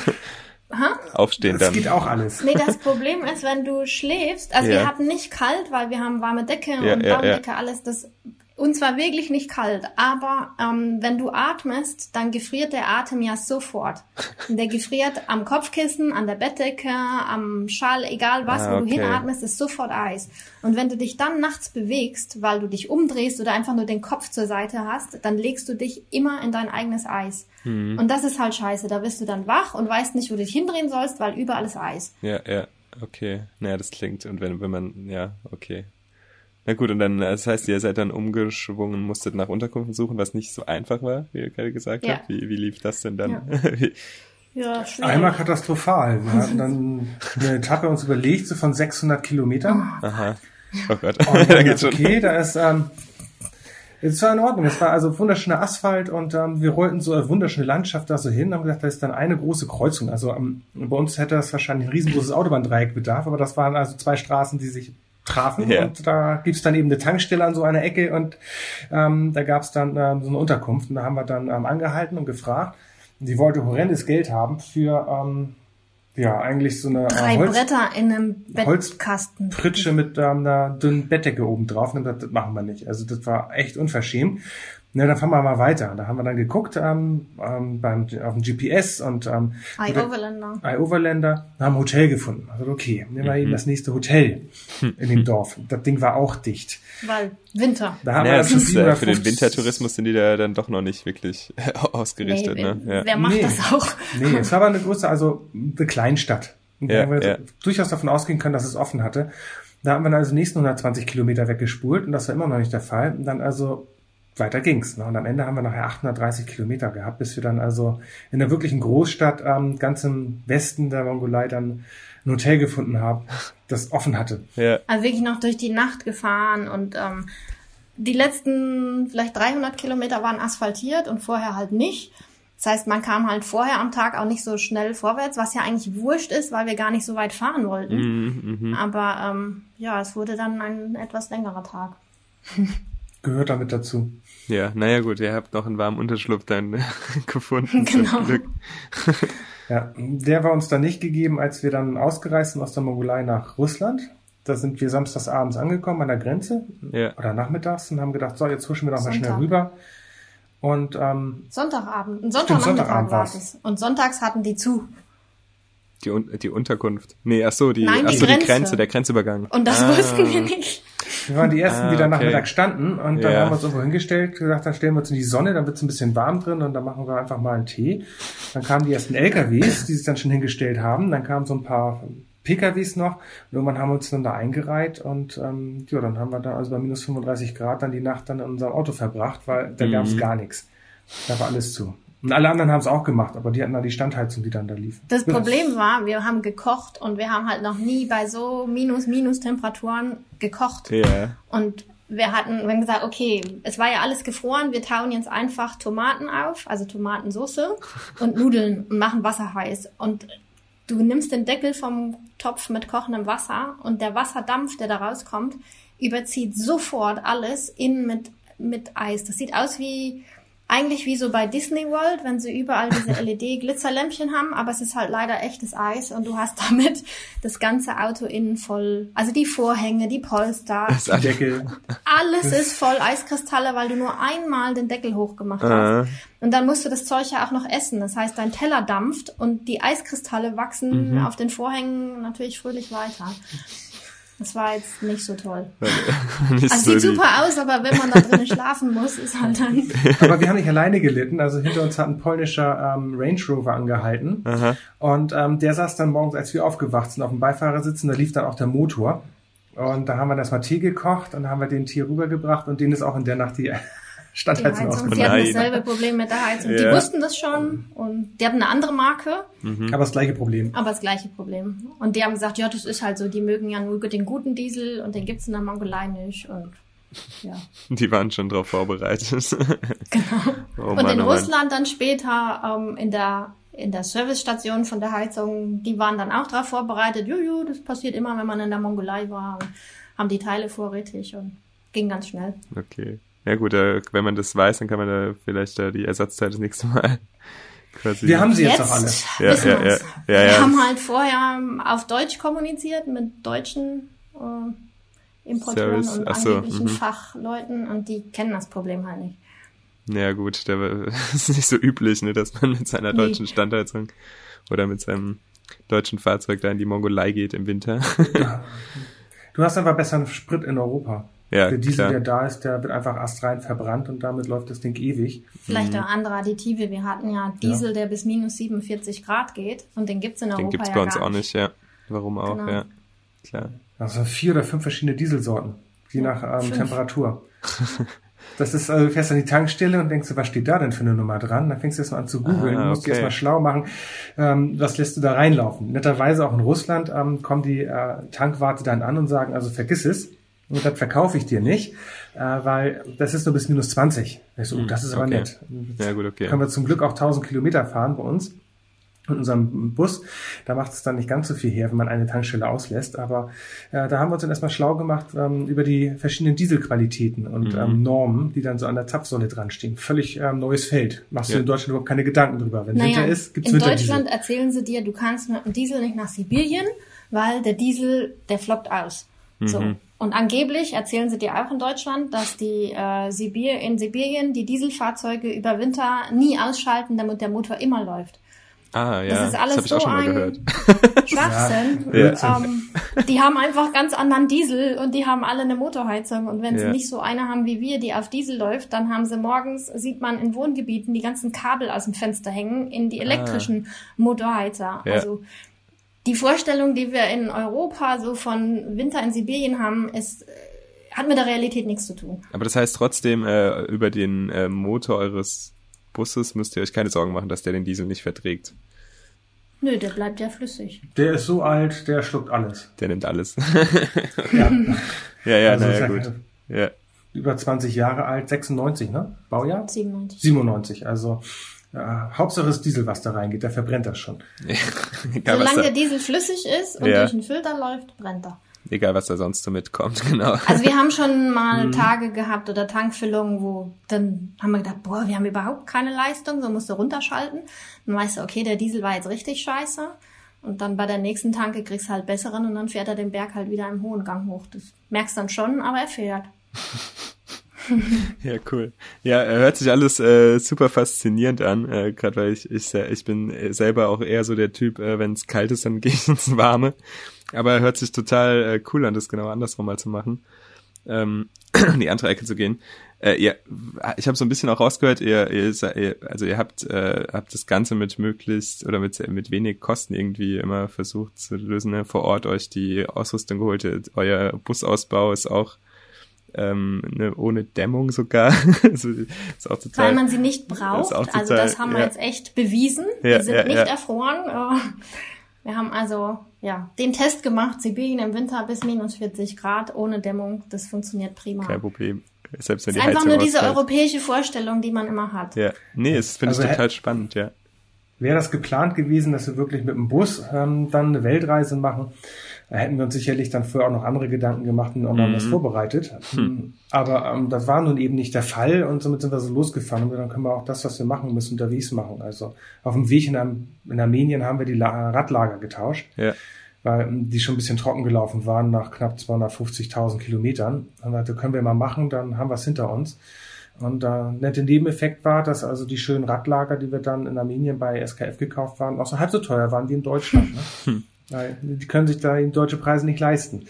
ha? Aufstehen Das dann. geht auch alles. Nee, das Problem ist, wenn du schläfst, also Ja. wir hatten nicht kalt, weil wir haben warme Decke Ja, und ja, Daunendecke, alles. Das, uns war wirklich nicht kalt, aber ähm, wenn du atmest, dann gefriert der Atem ja sofort. Und der gefriert am Kopfkissen, an der Bettdecke, am Schal, egal was, Ah, wo du okay. hinatmest, ist sofort Eis. Und wenn du dich dann nachts bewegst, weil du dich umdrehst oder einfach nur den Kopf zur Seite hast, dann legst du dich immer in dein eigenes Eis. Mhm. Und das ist halt scheiße. Da bist du dann wach und weißt nicht, wo du dich hindrehen sollst, weil überall ist Eis. Ja, ja, okay. Naja, das klingt, und wenn, wenn man, ja, okay. Na gut, und dann, das heißt, ihr seid dann umgeschwungen, musstet nach Unterkünften suchen, was nicht so einfach war, wie ihr gerade gesagt Ja. habt. Wie, wie lief das denn dann? Ja. Ja, schwierig. Einmal katastrophal. Wir hatten dann eine Etappe uns überlegt, so von 600 Kilometern. Aha. Oh Gott, Und da geht's schon. okay, da ist, ähm, es war in Ordnung. Es war also wunderschöner Asphalt und ähm, wir rollten so eine wunderschöne Landschaft da so hin und haben gesagt, da ist dann eine große Kreuzung. Also ähm, bei uns hätte das wahrscheinlich ein riesengroßes Autobahndreieck bedarf, aber das waren also zwei Straßen, die sich trafen Ja. und da gibt's dann eben eine Tankstelle an so einer Ecke und ähm, da gab's dann ähm, so eine Unterkunft und da haben wir dann ähm, angehalten und gefragt. Und die wollte horrendes Geld haben für ähm, ja eigentlich so eine äh, Drei Holz- Bretter in einem Bettkasten. Pritsche mit ähm, einer dünnen Bettdecke oben drauf. Und das, das machen wir nicht. Also das war echt unverschämt. Na, dann fahren wir mal weiter. Da haben wir dann geguckt ähm, ähm, beim, auf dem GPS und ähm, Ei mit der- Overlander. iOverlander, haben ein Hotel gefunden. Also okay, nehmen wir eben das nächste Hotel in dem Dorf. Das Ding war auch dicht. Weil Winter. Da haben Ja, wir das ist, äh, für den 750 Wintertourismus sind die da dann doch noch nicht wirklich ausgerichtet, nee, ne? wer, Ja. wer macht Nee. das auch? Nee, es war aber eine große, also eine Kleinstadt. Ja, haben wir ja. durchaus davon ausgehen können, dass es offen hatte. Da haben wir dann also die nächsten 120 Kilometer weggespult und das war immer noch nicht der Fall. Und dann also weiter ging's. Ne? Und am Ende haben wir nachher 830 Kilometer gehabt, bis wir dann also in der wirklichen Großstadt ähm, ganz im Westen der Mongolei dann ein Hotel gefunden haben, das offen hatte. ja. Also wirklich noch durch die Nacht gefahren und ähm, die letzten vielleicht 300 Kilometer waren asphaltiert und vorher halt nicht. Das heißt, man kam halt vorher am Tag auch nicht so schnell vorwärts, was ja eigentlich wurscht ist, weil wir gar nicht so weit fahren wollten. Mhm, mhm. Aber ähm, ja, es wurde dann ein etwas längerer Tag. Gehört damit dazu. Ja, naja gut, ihr habt noch einen warmen Unterschlupf dann gefunden. Genau. Zum Glück. Ja, der war uns dann nicht gegeben, als wir dann ausgereist sind aus der Mongolei nach Russland. Da sind wir samstags abends angekommen an der Grenze Ja. oder nachmittags und haben gedacht, so, jetzt huschen wir doch mal schnell Sonntag. rüber. Und ähm, Sonntagabend, ein Stimmt, Sonntagnachmittag Sonntagabend war war's. es. Und sonntags hatten die zu. Die, die Unterkunft. Nee, ach so, die, Nein, ach die so, die Grenze. Grenze, der Grenzübergang. Und das Ah. wussten wir nicht. Wir waren die Ersten, die Ah, dann okay. Nachmittag standen und dann Ja. haben wir uns irgendwo hingestellt, gesagt, dann stellen wir uns in die Sonne, dann wird es ein bisschen warm drin und dann machen wir einfach mal einen Tee. Dann kamen die ersten LKWs, die sich dann schon hingestellt haben. Dann kamen so ein paar PKWs noch und irgendwann haben wir uns dann da eingereiht und ähm, ja, dann haben wir da also bei minus 35 Grad dann die Nacht dann in unserem Auto verbracht, weil da Mhm. gab es gar nichts. Da war alles zu. Und alle anderen haben es auch gemacht, aber die hatten da die Standheizung, die dann da lief. Das. Problem war, wir haben gekocht und wir haben halt noch nie bei so minus minus Temperaturen gekocht. Ja. Und wir hatten, wir haben gesagt, okay, es war ja alles gefroren, wir tauen jetzt einfach Tomaten auf, also Tomatensauce und Nudeln und machen Wasser heiß. Und du nimmst den Deckel vom Topf mit kochendem Wasser und der Wasserdampf, der da rauskommt, überzieht sofort alles innen mit mit Eis. Das sieht aus wie eigentlich wie so bei Disney World, wenn sie überall diese LED-Glitzerlämpchen haben, aber es ist halt leider echtes Eis und du hast damit das ganze Auto innen voll, also die Vorhänge, die Polster, die Deckel. alles ist voll Eiskristalle, weil du nur einmal den Deckel hochgemacht hast. Und dann musst du das Zeug ja auch noch essen. Das heißt, dein Teller dampft und die Eiskristalle wachsen Mhm. auf den Vorhängen natürlich fröhlich weiter. Das war jetzt nicht so toll. Nicht Also so sieht super aus, aber wenn man da drinnen schlafen muss, ist halt dann. Aber wir haben nicht alleine gelitten. Also hinter uns hat ein polnischer ähm, Range Rover angehalten. Aha. Und ähm, der saß dann morgens, als wir aufgewacht sind, auf dem Beifahrersitz und da lief dann auch der Motor. Und da haben wir erstmal Tee gekocht und haben wir den Tier rübergebracht und denen ist auch in der Nacht Die Standheizung Heizung, ausgefallen. sie hatten dasselbe Problem mit der Heizung. Die Ja. wussten das schon und die hatten eine andere Marke, Aber das gleiche Problem. aber das gleiche Problem. Und die haben gesagt, ja, das ist halt so, die mögen ja nur den guten Diesel und den gibt's in der Mongolei nicht und ja. Die waren schon drauf vorbereitet. Genau. Oh und Mann, in oh. Russland dann später ähm, in der in der Servicestation von der Heizung, die waren dann auch darauf vorbereitet. Juju, das passiert immer, wenn man in der Mongolei war und haben die Teile vorrätig und ging ganz schnell. Okay. Ja gut, äh, wenn man das weiß, dann kann man da vielleicht äh, die Ersatzteile das nächste Mal quasi. Wir haben sie jetzt, auch alle. Ja, ja, ja, ja, Wir ja. haben halt vorher auf Deutsch kommuniziert mit deutschen äh, Importeuren Service, und ach so, angeblichen mhm. Fachleuten und die kennen das Problem halt nicht. Ja gut, da ist nicht so üblich, ne, dass man mit seiner Nee. deutschen Standheizung oder mit seinem deutschen Fahrzeug da in die Mongolei geht im Winter. Du hast einfach besseren Sprit in Europa. Ja, der Diesel, klar. der da ist, der wird einfach astrein verbrannt und damit läuft das Ding ewig. Vielleicht Mhm. auch andere Additive. Wir hatten ja Diesel, der bis minus 47 Grad geht und den gibt's in Europa Den gibt's ja bei uns auch nicht, ja. Warum auch, Genau. ja. Klar. Also vier oder fünf verschiedene Dieselsorten, je nach ähm. Temperatur. Das ist, also du fährst an die Tankstelle und denkst du, was steht da denn für eine Nummer dran? Dann fängst du erstmal an zu googeln, Ah, musst dich okay. erstmal schlau machen, ähm, was lässt du da reinlaufen. Netterweise auch in Russland ähm, kommen die äh, Tankwarte dann an und sagen, also vergiss es. Und das verkaufe ich dir nicht, äh, weil das ist nur bis minus 20. Ich so, oh, das ist aber okay. nett. Ja gut, okay. Können wir zum Glück auch 1000 Kilometer fahren bei uns in unserem Bus. Da macht es dann nicht ganz so viel her, wenn man eine Tankstelle auslässt. Aber äh, da haben wir uns dann erstmal schlau gemacht ähm, über die verschiedenen Dieselqualitäten und Mhm. ähm, Normen, die dann so an der Zapfsäule dran stehen. Völlig ähm, neues Feld. Machst Ja. du in Deutschland überhaupt keine Gedanken drüber. Wenn Naja, Winter ist, gibt's in. Deutschland erzählen sie dir, du kannst mit dem Diesel nicht nach Sibirien, weil der Diesel, der floppt aus. So. Und angeblich erzählen sie dir auch in Deutschland, dass die äh, Sibir in Sibirien die Dieselfahrzeuge über Winter nie ausschalten, damit der Motor immer läuft. Ah, ja. Das ist alles auch so ein-. Schwachsinn. Ja. Ähm, die haben einfach ganz anderen Diesel und die haben alle eine Motorheizung. Und wenn sie Ja. nicht so eine haben wie wir, die auf Diesel läuft, dann haben sie morgens, sieht man in Wohngebieten die ganzen Kabel aus dem Fenster hängen in die elektrischen Motorheizer. Ja. Also die Vorstellung, die wir in Europa so von Winter in Sibirien haben, ist, äh, hat mit der Realität nichts zu tun. Aber das heißt trotzdem, äh, über den äh, Motor eures Busses müsst ihr euch keine Sorgen machen, dass der den Diesel nicht verträgt. Nö, der bleibt ja flüssig. Der ist so alt, der schluckt alles. Der nimmt alles. Ja. ja, ja, Also gut. Ja. Über 20 Jahre alt, 96, ne? Baujahr? 97. 97. Also äh, Hauptsache ist Diesel, was da reingeht. Der verbrennt das schon. egal, was Solange da, der Diesel flüssig ist und Ja. durch den Filter läuft, brennt er. egal, was da sonst so mitkommt, genau. Also wir haben schon Mhm. mal Tage gehabt oder Tankfüllungen, wo dann haben wir gedacht, boah, wir haben überhaupt keine Leistung, so musst du runterschalten. Dann weißt du, okay, der Diesel war jetzt richtig scheiße. Und dann bei der nächsten Tanke kriegst du halt besseren und dann fährt er den Berg halt wieder im hohen Gang hoch. Das merkst dann schon, aber er fährt. Ja, cool. Ja, hört sich alles äh, super faszinierend an, äh, gerade weil ich, ich ich bin selber auch eher so der Typ, äh, wenn es kalt ist, dann gehe ich ins Warme. Aber hört sich total äh, cool an, das genau andersrum mal zu machen. Ähm, in die andere Ecke zu gehen. Äh, ihr, ich habe so ein bisschen auch rausgehört, ihr, ihr also ihr habt, äh, habt das Ganze mit möglichst oder mit, mit wenig Kosten irgendwie immer versucht zu lösen, ne? vor Ort euch die Ausrüstung geholt. Euer Busausbau ist auch ähm, ne, ohne Dämmung sogar. also, ist auch total, Weil man sie nicht Das braucht. auch also total- das haben wir ja. jetzt echt bewiesen. Ja, wir sind ja, nicht ja. erfroren. Äh, Wir haben also ja den Test gemacht, Sibirien im Winter bis minus 40 Grad ohne Dämmung. Das funktioniert prima. kein Problem. Selbst wenn Es ist die einfach Heizung nur diese ausfällt. europäische Vorstellung, die man immer hat. Ja, nee, es finde Also ich total spannend, ja. Wäre das geplant gewesen, dass wir wirklich mit dem Bus ähm, dann eine Weltreise machen, Da hätten wir uns sicherlich dann vorher auch noch andere Gedanken gemacht und auch noch Mhm. was vorbereitet. Hm. Aber ähm, das war nun eben nicht der Fall und somit sind wir so losgefahren und dann können wir auch das, was wir machen müssen, unterwegs machen. Also auf dem Weg in, in Armenien haben wir die La Radlager getauscht, Ja. weil ähm, die schon ein bisschen trocken gelaufen waren nach knapp 250.000 Kilometern. Und da können wir mal machen, dann haben wir es hinter uns. Und der nette Nebeneffekt war, dass also die schönen Radlager, die wir dann in Armenien bei SKF gekauft waren, auch so halb so teuer waren wie in Deutschland. Ne? Weil die können sich da die deutsche Preise nicht leisten.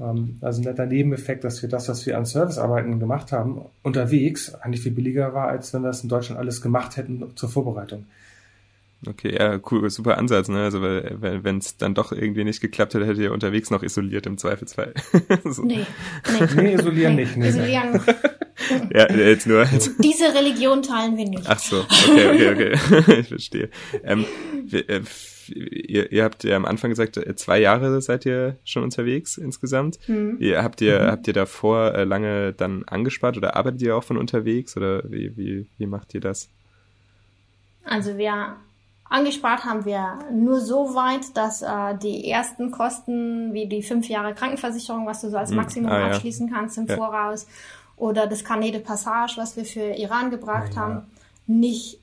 Ähm, also ein netter Nebeneffekt, dass wir das, was wir an Servicearbeiten gemacht haben, unterwegs eigentlich viel billiger war, als wenn wir es in Deutschland alles gemacht hätten zur Vorbereitung. Okay, ja, cool, super Ansatz, ne? Also weil, wenn es dann doch irgendwie nicht geklappt hätte, hättet ihr unterwegs noch isoliert im Zweifelsfall. so. Nee, nee. Nee, isolieren nicht. Nee. Isolieren. Ja, jetzt nur. Diese Religion teilen wir nicht. Ach so, okay, okay, okay. ich verstehe. Ähm, äh, ihr, ihr habt ja am Anfang gesagt, äh, zwei Jahre seid ihr schon unterwegs insgesamt. Ihr, habt ihr habt ihr davor äh, lange dann angespart oder arbeitet ihr auch von unterwegs oder wie wie wie macht ihr das? Also wir angespart haben wir nur so weit, dass äh, die ersten Kosten wie die fünf Jahre Krankenversicherung, was du so als Hm, Maximum ah, ja. abschließen kannst im Ja. Voraus, oder das Carnet de Passage, was wir für Iran gebracht Ja, haben, nicht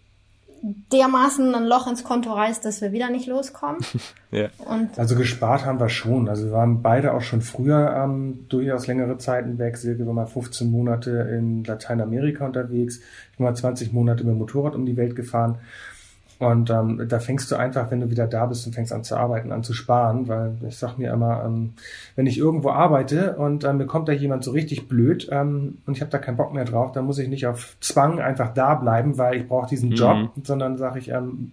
dermaßen ein Loch ins Konto reißt, dass wir wieder nicht loskommen. Ja. Und Also gespart haben wir schon. Also wir waren beide auch schon früher ähm, durchaus längere Zeiten weg. Silke war mal 15 Monate in Lateinamerika unterwegs. Ich bin mal 20 Monate mit dem Motorrad um die Welt gefahren. Und ähm, da fängst du einfach, wenn du wieder da bist und fängst an zu arbeiten, an zu sparen, weil ich sag mir immer, ähm, wenn ich irgendwo arbeite und ähm, mir kommt da jemand so richtig blöd ähm, und ich habe da keinen Bock mehr drauf, dann muss ich nicht auf Zwang einfach da bleiben, weil ich brauche diesen Mhm. Job, sondern sage ich, ähm,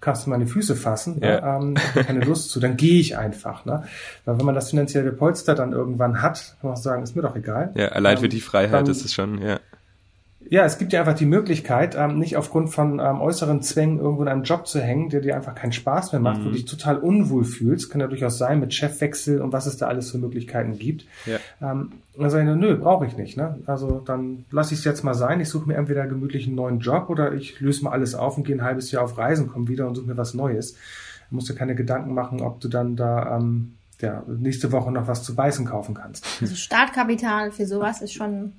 kannst du meine Füße fassen, Ja. ähm, keine Lust zu, dann gehe ich einfach. Ne? Weil wenn man das finanzielle Polster dann irgendwann hat, kann man auch sagen, ist mir doch egal. Ja, allein für Ähm, die Freiheit dann- ist es schon, ja. Ja, es gibt ja einfach die Möglichkeit, ähm, nicht aufgrund von ähm, äußeren Zwängen irgendwo in einem Job zu hängen, der dir einfach keinen Spaß mehr macht, wo du dich total unwohl fühlst. Kann ja durchaus sein mit Chefwechsel und was es da alles für Möglichkeiten gibt. Ja. Ähm, dann sage ich, nö, brauche ich nicht. Ne? Also dann lasse ich es jetzt mal sein. Ich suche mir entweder gemütlich einen neuen Job oder ich löse mal alles auf und gehe ein halbes Jahr auf Reisen, komme wieder und suche mir was Neues. Du musst dir keine Gedanken machen, ob du dann da ähm, ja, nächste Woche noch was zu beißen kaufen kannst. also Startkapital für sowas ist schon,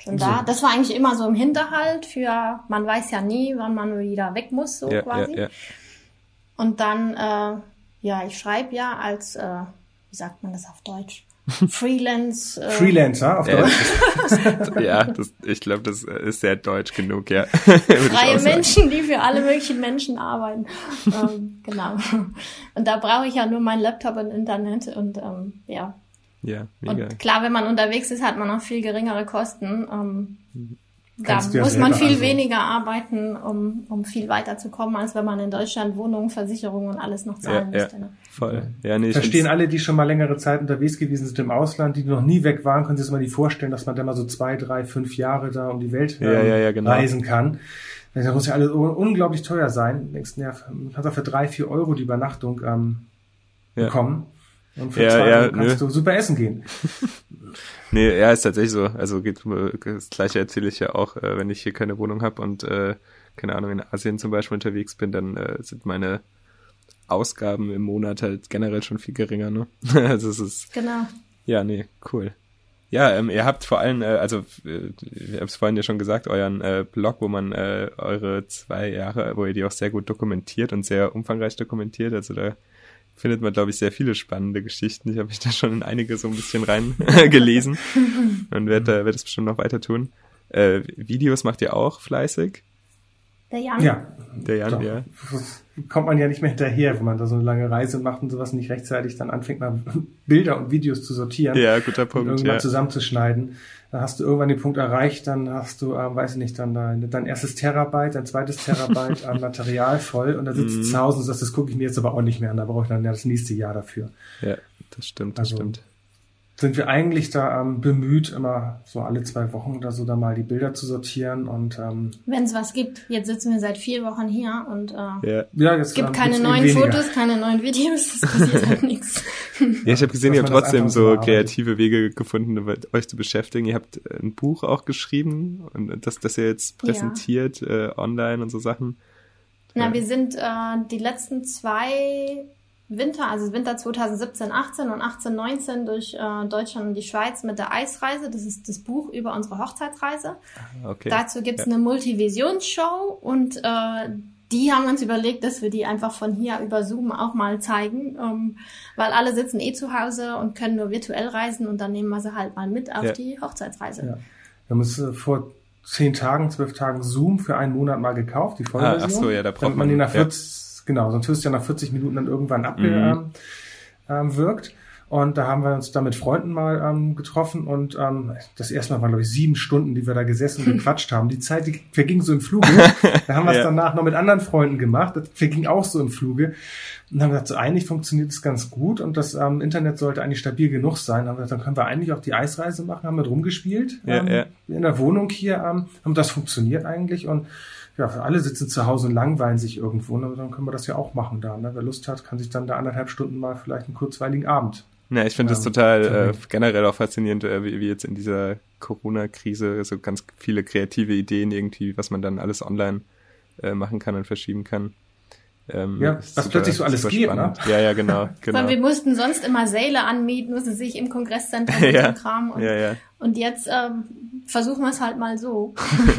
schon So. da. Das war eigentlich immer so im Hinterhalt für, man weiß ja nie, wann man wieder weg muss, so Ja, ja, quasi. ja. Und dann, äh, ja, ich schreibe ja als, äh, wie sagt man das auf Deutsch? Freelance. Äh, Freelancer auf Ja, Deutsch. ja, das, ich glaube, das ist sehr deutsch genug, ja. Freie. Menschen, die für alle möglichen Menschen arbeiten. ähm, genau. Und da brauche ich ja nur meinen Laptop und Internet und ähm, ja. Ja, mega. Und klar, wenn man unterwegs ist, hat man auch viel geringere Kosten. Ähm, da du ja muss man viel also- weniger arbeiten, um, um viel weiterzukommen, als wenn man in Deutschland Wohnungen, Versicherungen und alles noch zahlen Ja, ja. müsste. Ne? Voll. Ja, nee, ich Verstehen alle, die schon mal längere Zeit unterwegs gewesen sind im Ausland, die noch nie weg waren, können sich das mal nicht vorstellen, dass man da mal so zwei, drei, fünf Jahre da um die Welt Ja, ja, ja, genau. reisen kann. Das muss ja alles un- unglaublich teuer sein. Denkst, du, ja, man kann auch für drei, vier Euro die Übernachtung ähm, Ja. Und für Ja, zwei ja, kannst nö. du super essen gehen. Nee, ja, ist tatsächlich so. Also geht das gleiche erzähle ich ja auch, äh, wenn ich hier keine Wohnung habe und äh, keine Ahnung in Asien zum Beispiel unterwegs bin, dann äh, sind meine Ausgaben im Monat halt generell schon viel geringer. Ne? also es ist Genau. ja nee cool. Ja, ähm, ihr habt vor allem, äh, also äh, ich habe es vorhin ja schon gesagt, euren äh, Blog, wo man äh, eure zwei Jahre, wo ihr die auch sehr gut dokumentiert und sehr umfangreich dokumentiert. Also da findet man, glaube ich, sehr viele spannende Geschichten. Ich habe mich da schon in einige so ein bisschen rein gelesen und werde werd es bestimmt noch weiter tun. Äh, Videos macht ihr auch fleißig? Der Jan. Ja, Der Jan, Doch. ja. kommt man ja nicht mehr hinterher, wenn man da so eine lange Reise macht und sowas nicht rechtzeitig dann anfängt, mal Bilder und Videos zu sortieren. Ja, guter und Punkt, irgendwann ja. zusammenzuschneiden. Dann hast du irgendwann den Punkt erreicht, dann hast du, ähm, weiß ich nicht, dann dein, dein erstes Terabyte, dein zweites Terabyte an Material voll und da sitzt Mhm. du zu Hause und sagst, das gucke ich mir jetzt aber auch nicht mehr an, da brauche ich dann ja das nächste Jahr dafür. Ja, das stimmt, das Also- stimmt. Sind wir eigentlich da ähm, bemüht, immer so alle zwei Wochen oder so da mal die Bilder zu sortieren und ähm, Wenn es was gibt. Jetzt sitzen wir seit vier Wochen hier und äh, Ja. ja, jetzt es gibt ähm, keine neuen. Fotos, keine neuen Videos, es passiert halt nichts. Ja, ich habe gesehen, ihr habt trotzdem so kreative Wege gefunden, euch zu beschäftigen. Ihr habt äh, ein Buch auch geschrieben und das, das ihr jetzt Ja. präsentiert äh, online und so Sachen. Na, wir sind äh, die letzten zwei Winter, also Winter 2017, 18 und 18, 19 durch äh, Deutschland und die Schweiz mit der Eisreise. Das ist das Buch über unsere Hochzeitsreise. Okay. Dazu gibt's ja. eine Multivisionsshow und äh, die haben uns überlegt, dass wir die einfach von hier über Zoom auch mal zeigen, ähm, weil alle sitzen eh zu Hause und können nur virtuell reisen und dann nehmen wir sie halt mal mit auf ja. die Hochzeitsreise. Ja. Wir haben uns äh, vor zehn Tagen, zwölf Tagen Zoom für einen Monat mal gekauft, die Vollversion. Ah, ach so, ja, da braucht man, man die nach 40, genau, sonst wirst du ja nach 40 Minuten dann irgendwann abgewirkt. Mhm. Ähm, wirkt. Und da haben wir uns da mit Freunden mal ähm, getroffen und ähm, das erste Mal waren, glaube ich, sieben Stunden, die wir da gesessen und gequatscht haben. Die Zeit, die verging so im Fluge. Da haben wir es ja. danach noch mit anderen Freunden gemacht. Das verging auch so im Fluge. Und haben gesagt, so eigentlich funktioniert es ganz gut und das ähm, Internet sollte eigentlich stabil genug sein. Haben gesagt, dann können wir eigentlich auch die Eisreise machen, haben wir rumgespielt ja, ähm, ja. in der Wohnung hier. Ähm, und das funktioniert eigentlich und ja, alle sitzen zu Hause und langweilen sich irgendwo, und dann können wir das ja auch machen da. Ne? Wer Lust hat, kann sich dann da anderthalb Stunden mal vielleicht einen kurzweiligen Abend ja, ich finde das total äh, generell auch faszinierend, äh, wie, wie jetzt in dieser Corona-Krise so ganz viele kreative Ideen irgendwie, was man dann alles online äh, machen kann und verschieben kann. Ähm, ja, was super, plötzlich so alles geht, ne? Ja, ja, genau. genau. wir mussten sonst immer Säle anmieten, mussten sich im Kongresszentrum ja, Kram und, ja, ja. und jetzt ähm, versuchen wir es halt mal so.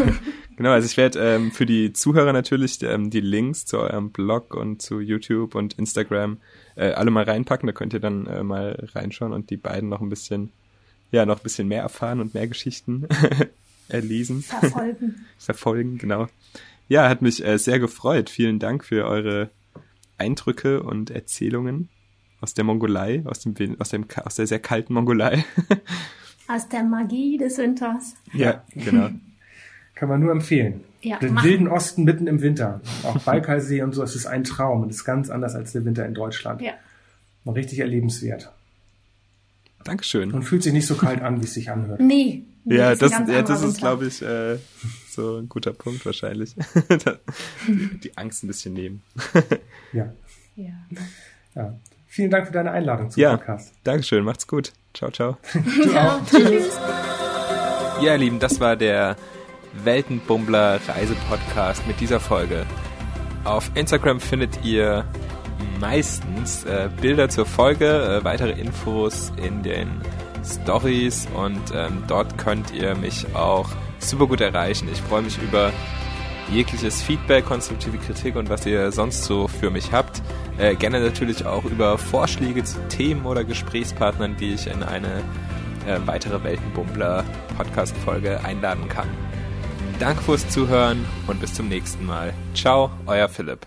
genau, also ich werde ähm, für die Zuhörer natürlich ähm, die Links zu eurem Blog und zu YouTube und Instagram äh, alle mal reinpacken. Da könnt ihr dann äh, mal reinschauen und die beiden noch ein bisschen, ja, noch ein bisschen mehr erfahren und mehr Geschichten erlesen. Verfolgen. Verfolgen, genau. Ja, hat mich äh, sehr gefreut. Vielen Dank für eure Eindrücke und Erzählungen aus der Mongolei, aus dem, aus dem, aus der sehr kalten Mongolei. Aus der Magie des Winters. Ja, genau. Kann man nur empfehlen. Ja, Den machen. wilden Osten mitten im Winter. Auch Baikalsee und so, es ist ein Traum. Und ist ganz anders als der Winter in Deutschland. Ja. Und richtig erlebenswert. Dankeschön. Und fühlt sich nicht so kalt an, wie es sich anhört. Nee. nee ja, das, ja, das ist, glaube ich, äh, so ein guter Punkt wahrscheinlich. die Angst ein bisschen nehmen. ja. ja. ja. Vielen Dank für deine Einladung zum ja, Podcast. Dankeschön, macht's gut. Ciao, ciao. ciao. Tschüss. Ja, ihr Lieben, das war der Weltenbummler Reisepodcast mit dieser Folge. Auf Instagram findet ihr meistens äh, Bilder zur Folge, äh, weitere Infos in den Stories und ähm, dort könnt ihr mich auch super gut erreichen. Ich freue mich über jegliches Feedback, konstruktive Kritik und was ihr sonst so für mich habt. Äh, gerne natürlich auch über Vorschläge zu Themen oder Gesprächspartnern, die ich in eine äh, weitere Weltenbummler Podcast Folge einladen kann. Danke fürs Zuhören und bis zum nächsten Mal. Ciao, euer Philipp.